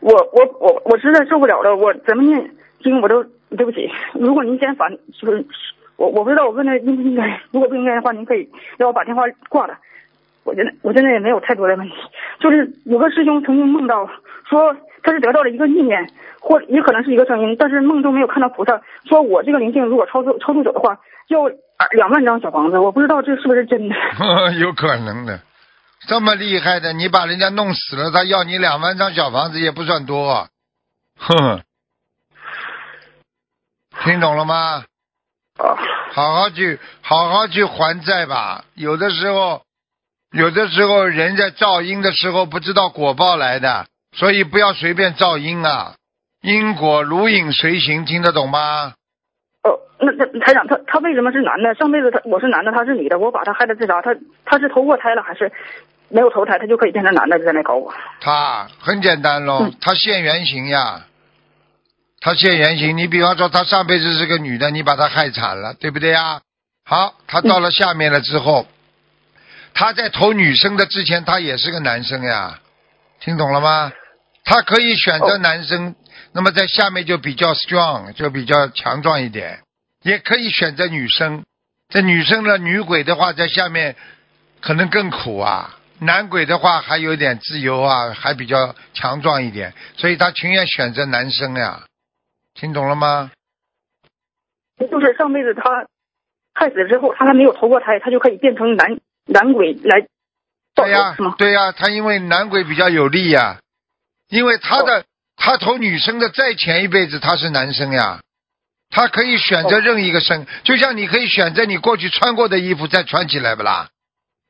我我我我实在受不了了，我怎么念经我都对不起。[LAUGHS] 如果您嫌烦，就是我我不知道我问的应不应该，如果不应该的话，您可以让我把电话挂了。我觉得我现在也没有太多的问题，就是有个师兄曾经梦到说他是得到了一个意念，或也可能是一个声音，但是梦中没有看到菩萨，说我这个灵性如果超度超度走的话，要两万张小房子，我不知道这是不是真的。[LAUGHS] 有可能的，这么厉害的，你把人家弄死了，他要你两万张小房子也不算多，啊哼，听懂了吗？啊，好好去，好好去还债吧。有的时候，有的时候人在造因的时候不知道果报来的，所以不要随便造因啊。因果如影随形，听得懂吗？哦，那那台长他他为什么是男的？上辈子他我是男的，他是女的，我把他害得自杀，他他是投过胎了还是没有投胎，他就可以变成男的在那搞我？他很简单喽嗯，他现原形呀，他现原形。你比方说，他上辈子是个女的，你把她害惨了，对不对呀？好，他到了下面了之后，他在投女生的之前，他也是个男生呀，听懂了吗？他可以选择男生，那么在下面就比较 strong，就比较强壮一点，也可以选择女生。这女生的女鬼的话，在下面可能更苦啊。男鬼的话还有点自由啊，还比较强壮一点，所以他情愿选择男生呀。听懂了吗？就是上辈子他害死之后，他还没有投过胎，他就可以变成男男鬼来对呀？对呀、他因为男鬼比较有利呀，因为他的、他投女生的再前一辈子他是男生呀，他可以选择任意一个生，就像你可以选择你过去穿过的衣服再穿起来不啦？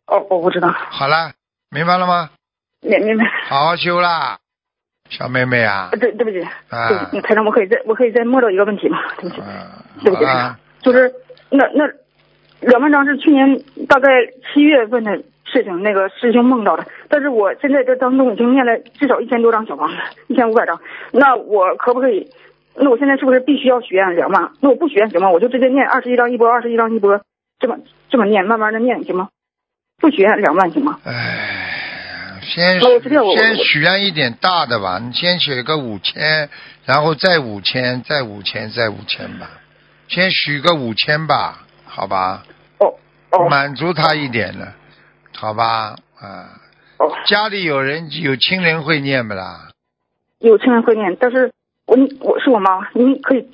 哦，我不知道，好了，明白了吗？明明白。好好修啦，小妹妹啊呃，对对不起，啊台长，我可以再我可以再摸到一个问题吗？对不起，啊，对不起，好啦，就是那那两万张是去年大概七月份的事情，那个师兄梦到的。但是我现在这当中已经念了至少一千多张小房子，一千五百张。那我可不可以？那我现在是不是必须要许愿两万？那我不许愿行吗？我就直接念二十一张一波，二十一张一波，这么这么念，慢慢的念行吗？不许愿两万行吗？哎，先先许愿一点大的吧，你先许个五千，然后再五千，再五千，再五千吧，先许个五千吧，好吧，哦哦满足他一点了，好吧，啊，哦，家里有人有亲人会念不啦？有亲人会念，但是我我是我妈，您可以。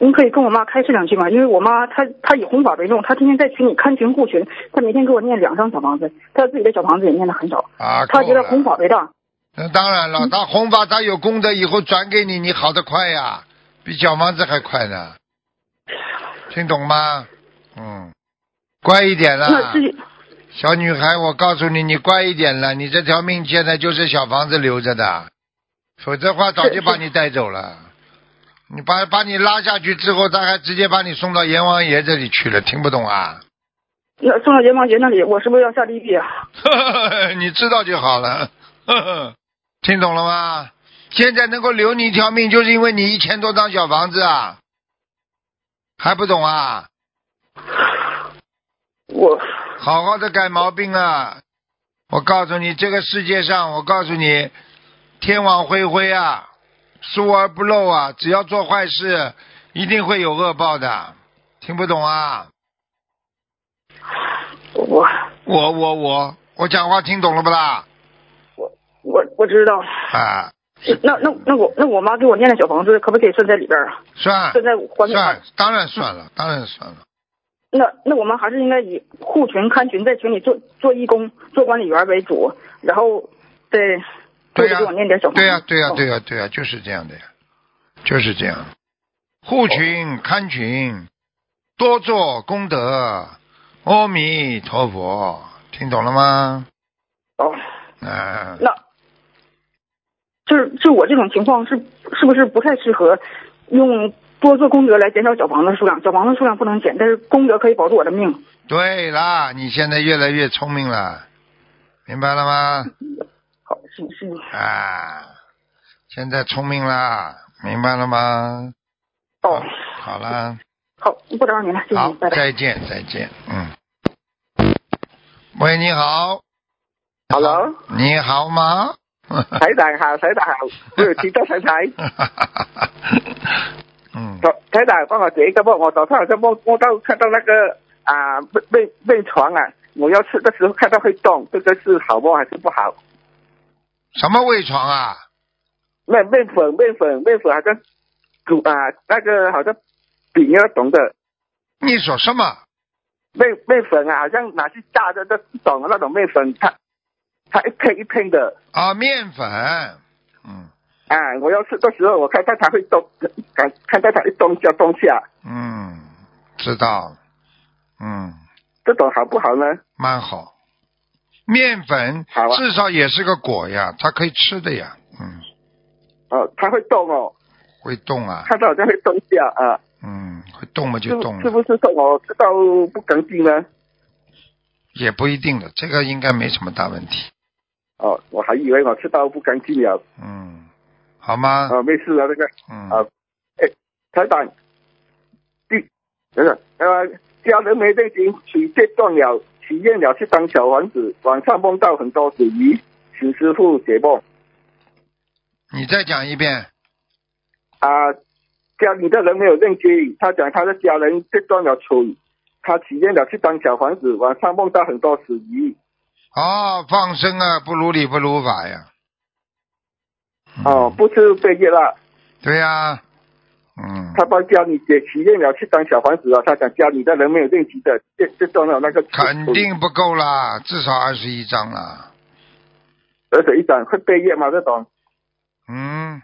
您可以跟我妈开示两句吗？因为我妈她她以红法为重，她天天在群里看群护群，她每天给我念两张小房子，她自己的小房子也念的很少。啊，她觉得够了弘法为大，那当然了，她红法她有功德，以后转给你，你好的快呀，比小房子还快呢。听懂吗？嗯，乖一点那啦至，于小女孩，我告诉你，你乖一点了，你这条命现在就是小房子留着的，否则的话早就把你带走了。你把把你拉下去之后，他还直接把你送到阎王爷这里去了，听不懂啊？要送到阎王爷那里，我是不是要下地狱啊？[LAUGHS] 你知道就好了，[LAUGHS] 听懂了吗？现在能够留你一条命，就是因为你一千多张小房子啊，还不懂啊？我好好的改毛病啊！我告诉你，这个世界上，我告诉你，天网恢恢啊，疏而不漏啊！只要做坏事，一定会有恶报的。听不懂啊？我我我我我讲话听懂了不啦？我我我知道。啊，那那那我那我妈给我念的小房子，可不可以算在里边啊？算算在还给算，当然算了，当然算了。那那我们还是应该以护群看群，在群里做做义工、做管理员为主，然后再多对呀、给我念点小房子。对呀、对呀、哦对呀、对呀、就是这样的呀，就是这样。护群看群，多做功德。阿弥陀佛，听懂了吗？哦，啊，那就是就我这种情况是是不是不太适合用多做功德来减少小房子数量？小房子数量不能减，但是功德可以保住我的命。对啦，你现在越来越聪明了，明白了吗？啊，现在聪明啦，明白了吗？哦，好了，好，不打扰您了，谢谢好您，，拜拜。再见，再见，嗯。喂，你好。Hello？你好吗？[LAUGHS] 台长 [LAUGHS] 好，台长好，我有聽到台台。嗯，台长帮我解一个梦，我早上好像梦梦到看到那个啊面面面床啊，我要吃的时候看到会动，这个是好梦还是不好？什么胃床啊？面面粉面粉面粉好像煮啊那个好像饼要懂的你说什么？面面粉啊，好像拿去炸的那種那种面粉，它它一片一片的啊，面粉。嗯啊，我要吃的时候我看到它会动，看看到它一动就动下，嗯，知道。嗯，这种好不好呢？蛮好。面粉至少也是个果呀，它可以吃的呀。嗯，哦，它会动哦，会动啊。看到好像会动下啊。嗯，会动嘛就动了，是不是说我知道不干净呢？也不一定的，这个应该没什么大问题。哦，我还以为我吃到不干净了。嗯，好吗？哦，没事了，那个嗯，啊台长，第等等呃，家人没内经许借断了，许愿了去当小王子，晚上梦到很多子鱼，请师傅解梦你再讲一遍。啊。家里的人没有认经，他讲他的家人借断了水，他许愿了去当小王子，晚上梦到很多死鱼。哦，放生啊，不如理不如法呀。嗯哦，，不吃被业了。对呀、嗯，他帮家里姐许愿了去当小房子啊，他想家里的人没有认齐的，这这中了那个肯定不够啦，至少二十一张啦。而且一张会背业吗？这种嗯，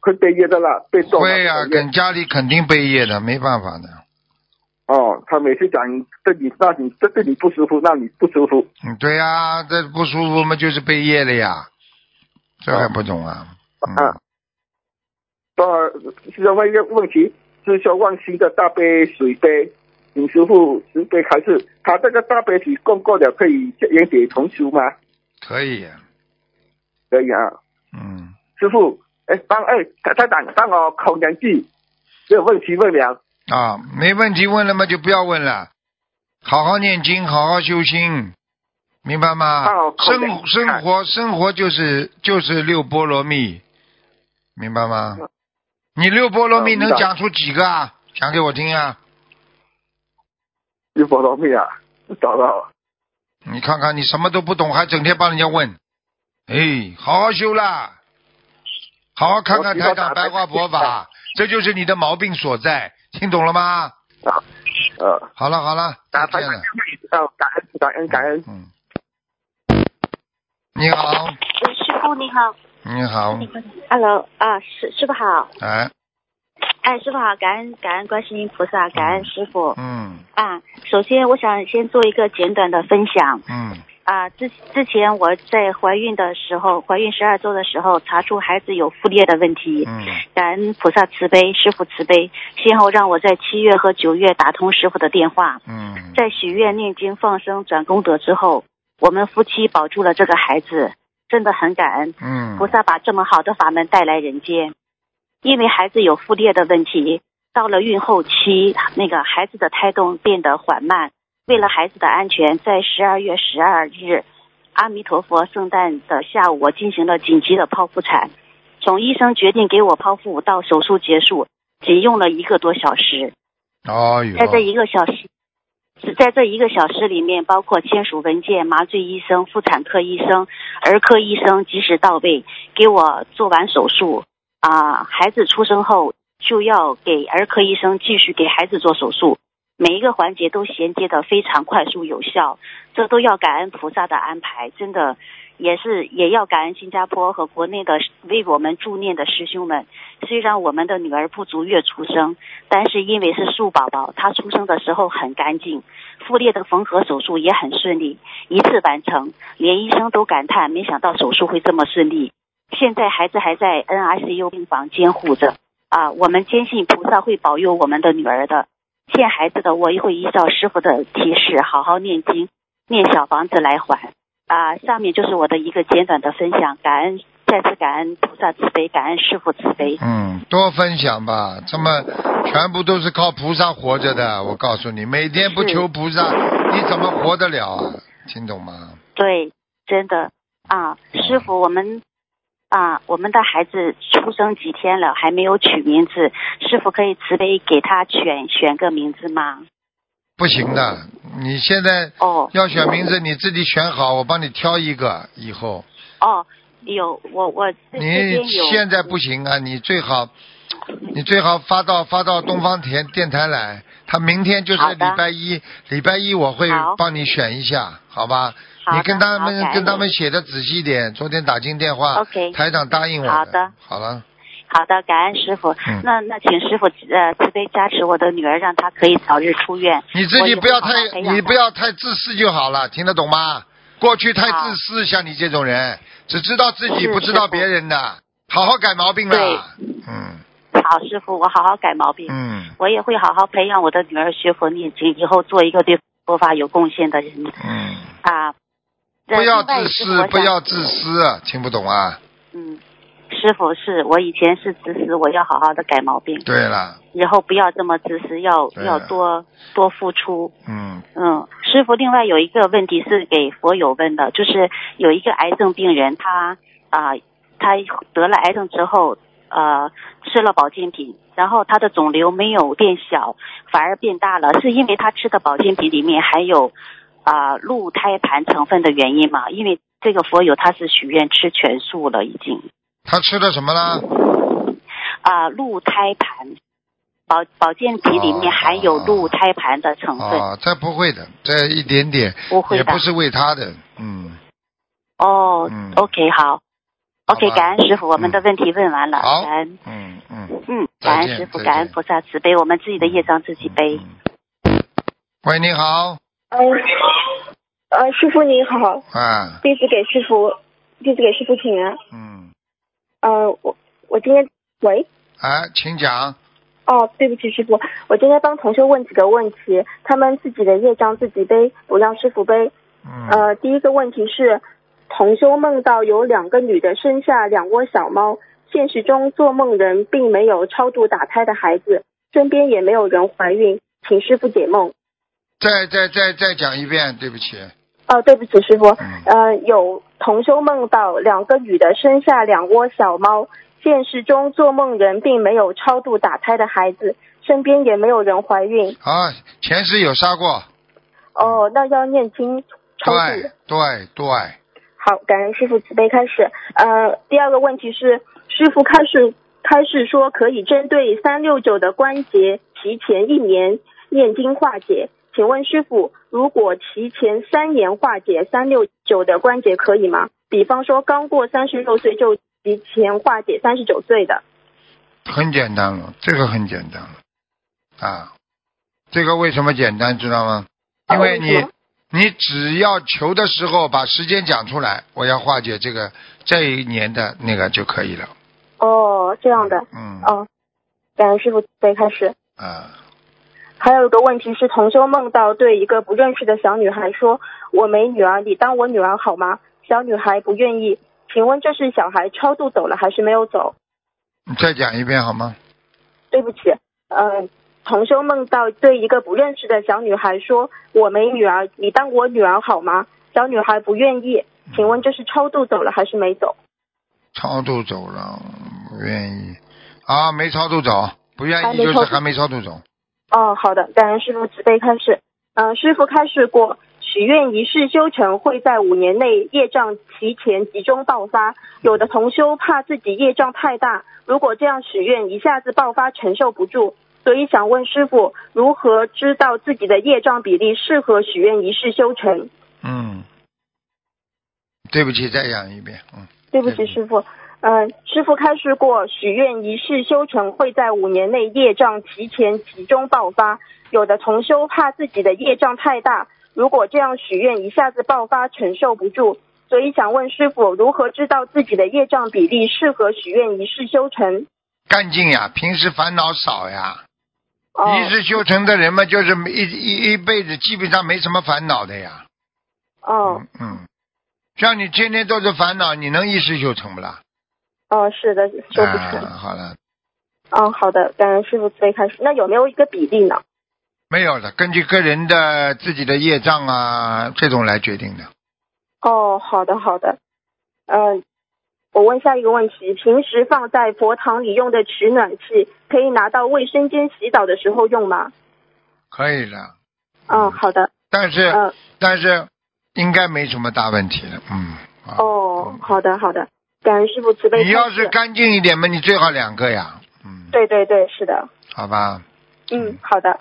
会背业的啦，被中了会啊，跟家里肯定背业的，没办法的。哦，他每次讲这里那里这这里不舒服，那里不舒服。嗯，对呀、这不舒服嘛，就是背业了呀，这还不懂啊？嗯啊，当然是问一个问题，是说万新的大杯水杯，你师傅十杯还是他这个大杯水供过了可以原解重修吗？可以啊、可以啊，嗯，师傅，哎帮哎他他长帮我口两句，这个问题问了。啊，没问题，问了嘛就不要问了，好好念经，好好修心，明白吗？生生活生活就是就是六波罗蜜，明白吗？你六波罗蜜能讲出几个啊？讲给我听啊！六波罗蜜啊，找到了你看看你什么都不懂，还整天帮人家问，哎，好好修啦，好好看看台长白话佛法，这就是你的毛病所在，听懂了吗？啊，呃，好了好了，再见了，感恩感恩感恩。嗯。你好，师傅你好你好，，Hello 啊，师师傅好，哎，哎，师傅好，感恩感恩观世音菩萨，感恩师傅。嗯。啊。首先，我想先做一个简短的分享。嗯。啊。之之前我在怀孕的时候，怀孕十二周的时候，查出孩子有腹裂的问题，嗯。感恩菩萨慈悲，师傅慈悲，先后让我在七月和九月打通师傅的电话，嗯，在许愿、念经、放生、转功德之后，我们夫妻保住了这个孩子。真的很感恩嗯菩萨把这么好的法门带来人间。因为孩子有腹裂的问题，到了孕后期，那个孩子的胎动变得缓慢。为了孩子的安全，在十二月十二日，阿弥陀佛圣诞的下午，我进行了紧急的剖腹产。从医生决定给我剖腹到手术结束，仅用了一个多小时。哦哟，在这一个小时，是在这一个小时里面，包括签署文件、麻醉医生、妇产科医生、儿科医生及时到位，给我做完手术。啊，孩子出生后就要给儿科医生继续给孩子做手术，每一个环节都衔接的非常快速有效，这都要感恩菩萨的安排，真的也是也要感恩新加坡和国内的为我们助念的师兄们。虽然我们的女儿不足月出生，但是因为是树宝宝，她出生的时候很干净，腹裂的缝合手术也很顺利，一次完成，连医生都感叹没想到手术会这么顺利。现在孩子还在 NICU 病房监护着啊，我们坚信菩萨会保佑我们的女儿的。欠孩子的我也会依照师傅的提示，好好念经，念小房子来还啊。上面就是我的一个简短的分享，感恩再次感恩菩萨慈悲，感恩师傅慈悲。嗯，多分享吧，这么全部都是靠菩萨活着的。我告诉你，每天不求菩萨，你怎么活得了啊？听懂吗？对，真的啊，师傅，我们啊，我们的孩子出生几天了，还没有取名字，师傅可以慈悲给他选选个名字吗？不行的，你现在哦。要选名字，你自己选好，我帮你挑一个。以后。哦，有我我你现在不行啊，你最好你最好发到发到东方田电台来，他明天就是礼拜一，礼拜一我会帮你选一下，好吧？你跟他们跟他们写的仔细一点，昨天打进电话台长答应我好的。好了，好的，感恩师傅。嗯那那请师傅呃慈悲加持我的女儿，让她可以早日出院。你自己不要太你不要太自私就好了，听得懂吗？过去太自私，像你这种人，只知道自己不知道别人的，好好改毛病对。嗯好，师傅，我好好改毛病。嗯我也会好好培养我的女儿学佛念经，以后做一个对佛法有贡献的人嗯，啊。不要自私，不要自私，听不懂啊？嗯，师傅是我以前是自私，我要好好的改毛病，对了，以后不要这么自私，要要多多付出。嗯嗯，师傅，另外有一个问题是给佛友问的，就是有一个癌症病人，他啊、他得了癌症之后，呃，吃了保健品，然后他的肿瘤没有变小，反而变大了，是因为他吃的保健品里面含有啊、鹿胎盘成分的原因吗？因为这个佛友他是许愿吃全素了，已经他吃的什么呢？啊、鹿胎盘。保保健品里面含有鹿胎盘的成分，啊，这不会的，这一点点，不会的。也不是为他的，嗯，哦、嗯。O k 好，OK，好感恩师傅，我们的嗯问题问完了，好。感恩，嗯嗯。嗯，感恩师傅，感恩菩萨慈悲，我们自己的业障自己背。嗯喂，你好，呃，呃，师傅你好，啊，弟子给师傅，弟子给师傅请安。嗯，呃，我我今天喂，哎，请讲，哦，对不起师傅，我今天帮同修问几个问题，他们自己的业障自己背，不让师傅背。嗯，呃，第一个问题是，同修梦到有两个女的生下两窝小猫，现实中做梦人并没有超度打胎的孩子，身边也没有人怀孕，请师傅解梦。再再再再讲一遍，对不起，哦，对不起，师傅。嗯呃，有同修梦到两个女的生下两窝小猫，现实中做梦人并没有超度打胎的孩子，身边也没有人怀孕。啊，前世有杀过，哦，那要念经超度。对对对，好，感恩师傅慈悲开始。呃，第二个问题是，师傅开始开始说可以针对三六九的关节提前一年念经化解。请问师傅，如果提前三年化解三六九的关节可以吗？比方说刚过三十六岁就提前化解三十九岁的。很简单了，这个很简单了，啊，这个为什么简单知道吗？因为你你只要求的时候把时间讲出来，我要化解这个这一年的那个就可以了，哦，这样的。嗯，哦，感恩师傅慈悲开始。啊，还有一个问题是，同修梦到对一个不认识的小女孩说：“我没女儿，你当我女儿好吗？”小女孩不愿意，请问这是小孩超度走了还是没有走？你再讲一遍好吗？对不起，呃，同修梦到对一个不认识的小女孩说：“我没女儿，你当我女儿好吗？”小女孩不愿意，请问这是超度走了还是没走？超度走了，不愿意啊，没超度走，不愿意就是还没超度走。哦，好的，感恩师傅慈悲开示。呃，师傅开示过，许愿一世修成会在五年内业障提前集中爆发。有的同修怕自己业障太大，如果这样许愿一下子爆发承受不住，所以想问师傅，如何知道自己的业障比例适合许愿一世修成？嗯，对不起，再讲一遍。嗯，对不起，师傅。嗯、师傅开示过，许愿一世修成会在五年内业障提前集中爆发。有的同修怕自己的业障太大，如果这样许愿一下子爆发承受不住，所以想问师傅，如何知道自己的业障比例适合许愿一世修成？干净呀，平时烦恼少呀。哦一世修成的人嘛，就是一一一辈子基本上没什么烦恼的呀。哦嗯，像你天天都是烦恼，你能一世修成不啦？哦，是的，说不成。啊、好了，哦，好的，感恩师傅慈悲开始。那有没有一个比例呢？没有的，根据个人的自己的业障啊这种来决定的。哦，好的好的，嗯、我问下一个问题：平时放在佛堂里用的取暖器，可以拿到卫生间洗澡的时候用吗？可以的，嗯，好的，但是、嗯、但是应该没什么大问题的。嗯，啊哦，好的好的，感恩师傅慈悲你要是干净一点嘛，你最好两个呀。嗯，对对对，是的，好吧。嗯，好的，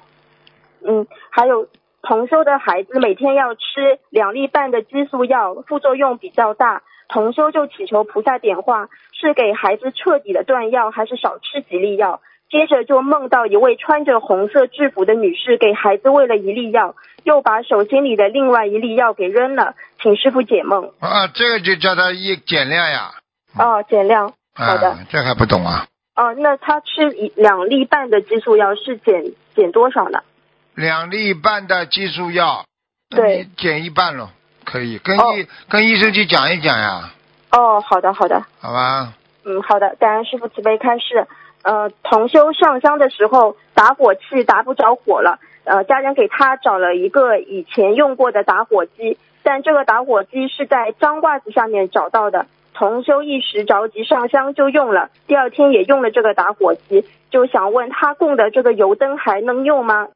嗯，还有同修的孩子每天要吃两粒半的激素药，副作用比较大。同修就祈求菩萨点化，是给孩子彻底的断药，还是少吃几粒药？接着就梦到一位穿着红色制服的女士给孩子喂了一粒药，又把手心里的另外一粒药给扔了，请师傅解梦。啊，这个就叫他一减量呀。哦，减量，好的。啊，这还不懂啊？哦，那他吃一两粒半的激素药是减减多少呢？两粒半的激素药，对减一半咯，可以跟哦医、跟医生去讲一讲呀，哦，好的好的。好吧？嗯，好的，感恩师傅慈悲开示。呃，同修上香的时候，打火器打不着火了，呃，家人给他找了一个以前用过的打火机，但这个打火机是在脏褂子下面找到的。同修一时着急上香就用了，第二天也用了这个打火机，就想问他供的这个油灯还能用吗？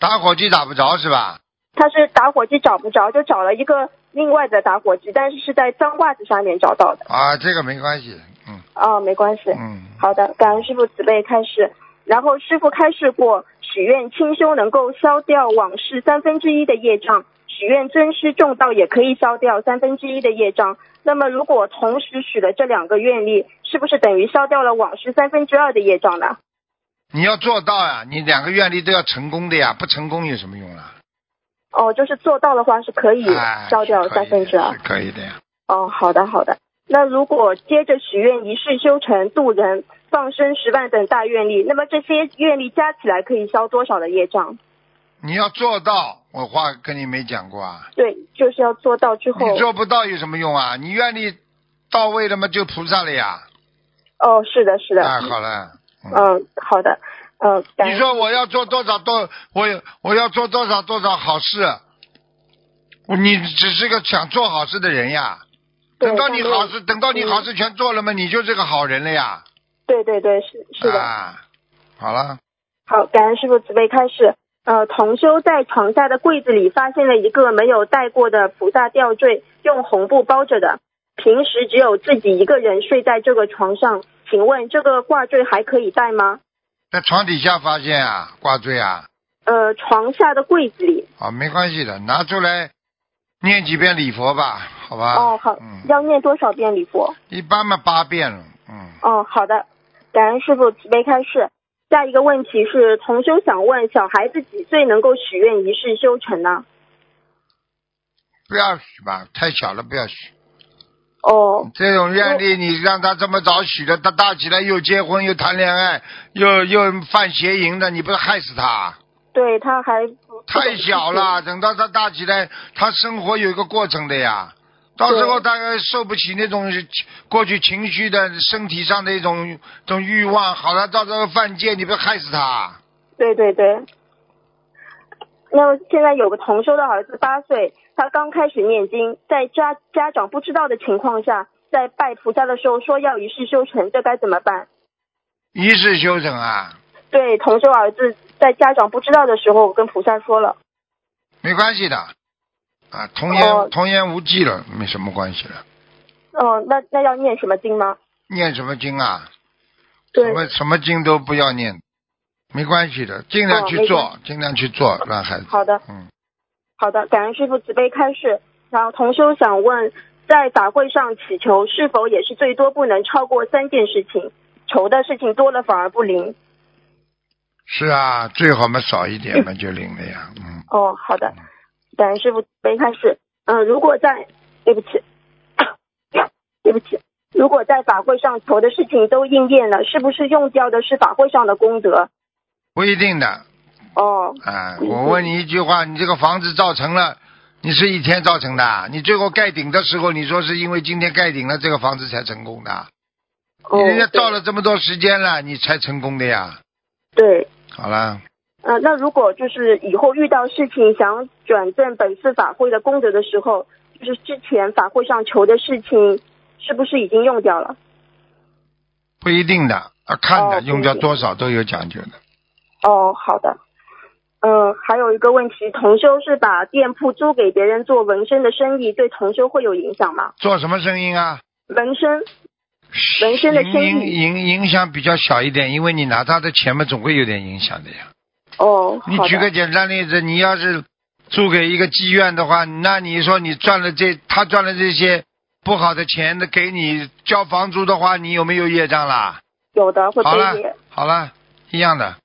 打火机打不着是吧？他是打火机找不着，就找了一个另外的打火机，但是是在脏袜子上面找到的。啊，这个没关系，嗯哦，没关系。嗯，好的，感恩师傅慈悲开示。然后师傅开示过，许愿清修能够消掉往事三分之一的业障，许愿尊师重道也可以消掉三分之一的业障。那么如果同时许了这两个愿力，是不是等于消掉了往事三分之二的业障呢？你要做到呀，你两个愿力都要成功的呀，不成功有什么用啊？哦，就是做到的话是可以哎，消掉三分之二是。可以的呀。哦，好的好的。那如果接着许愿一世修成、度人、放生十万等大愿力，那么这些愿力加起来可以消多少的业障？你要做到，我话跟你没讲过啊。对，就是要做到之后。你做不到有什么用啊？你愿力到位了嘛，就菩萨了呀。哦，是的，是的。啊，好了。嗯，好的。呃，你说我要做多少多，我我要做多少多少好事，你只是个想做好事的人呀。等到你好事，等到你好事全做了嘛，你就是个好人了呀。对对对，是是的。啊，好了，好，感恩师傅慈悲开示。呃，同修在床下的柜子里发现了一个没有戴过的菩萨吊坠，用红布包着的。平时只有自己一个人睡在这个床上，请问这个挂坠还可以戴吗？在床底下发现啊，挂坠啊，呃，床下的柜子里。啊，没关系的，拿出来念几遍礼佛吧，好吧？哦，好，嗯，要念多少遍礼佛？一般嘛八遍了，嗯，哦，好的，感恩师傅慈悲开示。下一个问题是，同修想问，小孩子几岁能够许愿一世修成呢？不要许吧，太小了不要许。哦，这种愿力，你让他这么早许了，他大起来又结婚又谈恋爱，又又犯邪淫的，你不是害死他？对他还太小了，等到他大起来，他生活有一个过程的呀。到时候大概受不起那种过去情绪的身体上的一种这种欲望，好了，到时候犯贱，你不要害死他。对对对。那现在有个同修的儿子八岁，他刚开始念经，在家家长不知道的情况下，在拜菩萨的时候说要一世修成，这该怎么办？一世修成啊？对，同修儿子在家长不知道的时候跟菩萨说了。没关系的，啊，童言童言无忌了，没什么关系了。哦，那那要念什么经吗？念什么经啊？对。什么什么经都不要念，没关系的，尽量去做，尽量去做，让孩子。好的。嗯。好的，感恩师傅慈悲开示。然后同修想问，在法会上祈求是否也是最多不能超过三件事情？求的事情多了反而不灵。是啊，最好嘛少一点嘛就灵了呀。嗯。哦，好的。感恩师傅慈悲开示。嗯，如果在，对不起，对不起，如果在法会上求的事情都应验了，是不是用掉的是法会上的功德？不一定的。哦。啊，我问你一句话，你这个房子造成了，你是一天造成的？你最后盖顶的时候，你说是因为今天盖顶了，这个房子才成功的？人家造了这么多时间了，你才成功的呀。对。好了。呃，那如果就是以后遇到事情想转正本次法会的功德的时候，就是之前法会上求的事情，是不是已经用掉了？不一定的，啊看的，用掉多少都有讲究的。哦，好的。嗯，还有一个问题，同修是把店铺租给别人做纹身的生意，对同修会有影响吗？做什么生意啊？纹身。纹身的生意。影影影响比较小一点，因为你拿他的钱嘛，总会有点影响的呀。哦，你举个简单例子，你要是租给一个妓院的话，那你说你赚了这，他赚了这些不好的钱，那给你交房租的话，你有没有业障啦？有的，会背业。好了，一样的。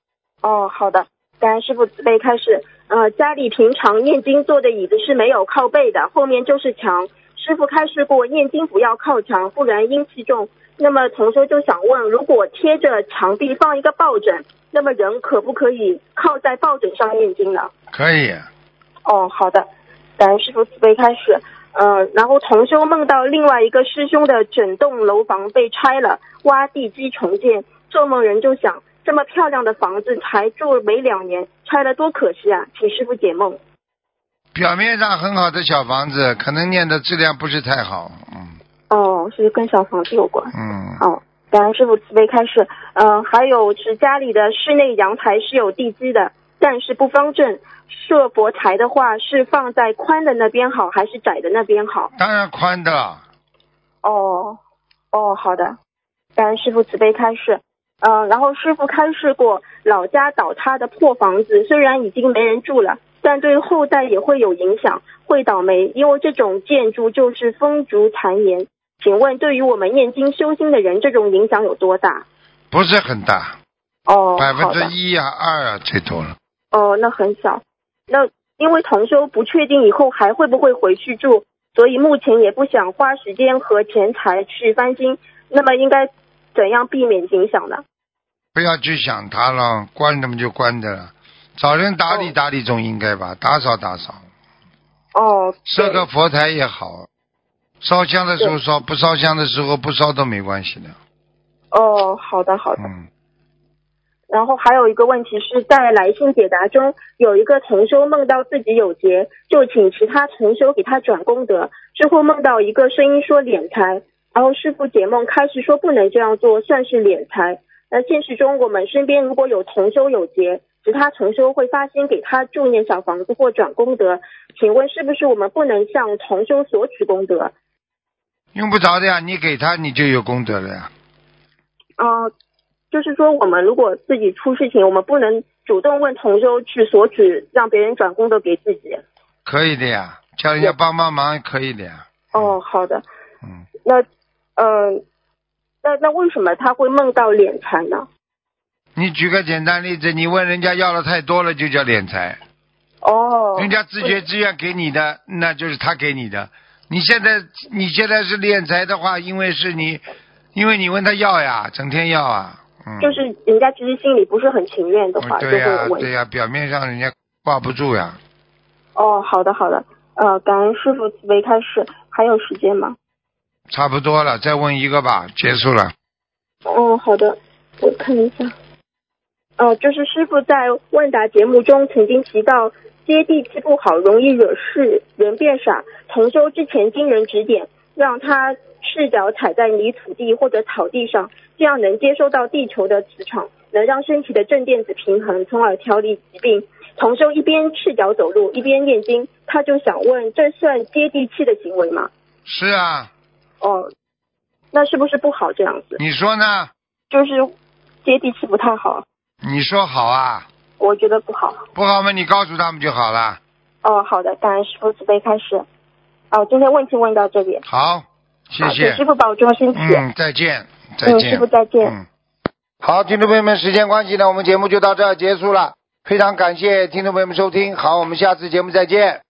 哦，好的，感恩师傅慈悲开始。呃，家里平常念经坐的椅子是没有靠背的，后面就是墙。师傅开示过，念经不要靠墙，不然阴气重。那么同修就想问，如果贴着墙壁放一个抱枕，那么人可不可以靠在抱枕上念经呢？可以。哦，好的。感恩师傅慈悲开始。嗯，然后同修梦到另外一个师兄的整栋楼房被拆了，挖地基重建。做梦人就想，这么漂亮的房子才住没两年，拆了多可惜啊！请师傅解梦。表面上很好的小房子，可能念的质量不是太好。嗯。哦，是跟小房子有关。嗯。哦，感恩师傅慈悲开示。嗯，还有是家里的室内阳台是有地基的，但是不方正。设佛台的话，是放在宽的那边好，还是窄的那边好？当然宽的。哦，哦，好的。感恩师傅慈悲开示。嗯，然后师傅开示过，老家倒塌的破房子，虽然已经没人住了，但对后代也会有影响，会倒霉，因为这种建筑就是风烛残年。请问，对于我们念经修心的人，这种影响有多大？不是很大。哦，百分之一啊，二啊，最多了。哦，那很小。那因为同修不确定以后还会不会回去住，所以目前也不想花时间和钱财去翻新。那么应该怎样避免影响呢？不要去想它了，关的嘛就关的了，找人打理打理总应该吧，打扫打扫。哦。设个佛台也好。烧香的时候烧，不烧香的时候不烧都没关系的。哦，好的好的。嗯。然后还有一个问题是在来信解答中，有一个同修梦到自己有劫，就请其他同修给他转功德。之后梦到一个声音说敛财，然后师傅解梦开始说不能这样做，算是敛财。那现实中我们身边如果有同修有劫，其他同修会发心给他助念小房子或转功德，请问是不是我们不能向同修索取功德？用不着的呀，你给他你就有功德了呀。哦，就是说我们如果自己出事情，我们不能主动问同修去索取，让别人转功德给自己。可以的呀，叫人家帮帮忙可以的呀。哦，好的。嗯。那，嗯，那那为什么他会梦到敛财呢？你举个简单例子，你问人家要了太多了就叫敛财。哦。人家自觉自愿给你的，那就是他给你的。你现在你现在是敛财的话，因为是你，因为你问他要呀，整天要啊，嗯。就是人家其实心里不是很情愿的话，对呀对呀，表面上人家挂不住呀。哦，好的好的，呃，感恩师傅慈悲开示。还有时间吗？差不多了，再问一个吧，结束了。哦，好的，我看一下。哦，就是师傅在问答节目中曾经提到，接地气不好，容易惹事，人变傻。同修之前经人指点，让他赤脚踩在泥土地或者草地上，这样能接收到地球的磁场，能让身体的正电子平衡，从而调理疾病。同修一边赤脚走路一边念经，他就想问，这算接地气的行为吗？是啊，哦，那是不是不好这样子？你说呢？就是接地气不太好，你说好啊？我觉得不好。不好嘛，你告诉他们就好了。哦，好的，感恩师傅慈悲开始。哦，今天问题问到这里，好，谢谢请。师傅保重身体。嗯，再见，再嗯，见。师傅再见。嗯，好，听众朋友们，时间关系呢，我们节目就到这儿结束了。非常感谢听众朋友们收听，好，我们下次节目再见。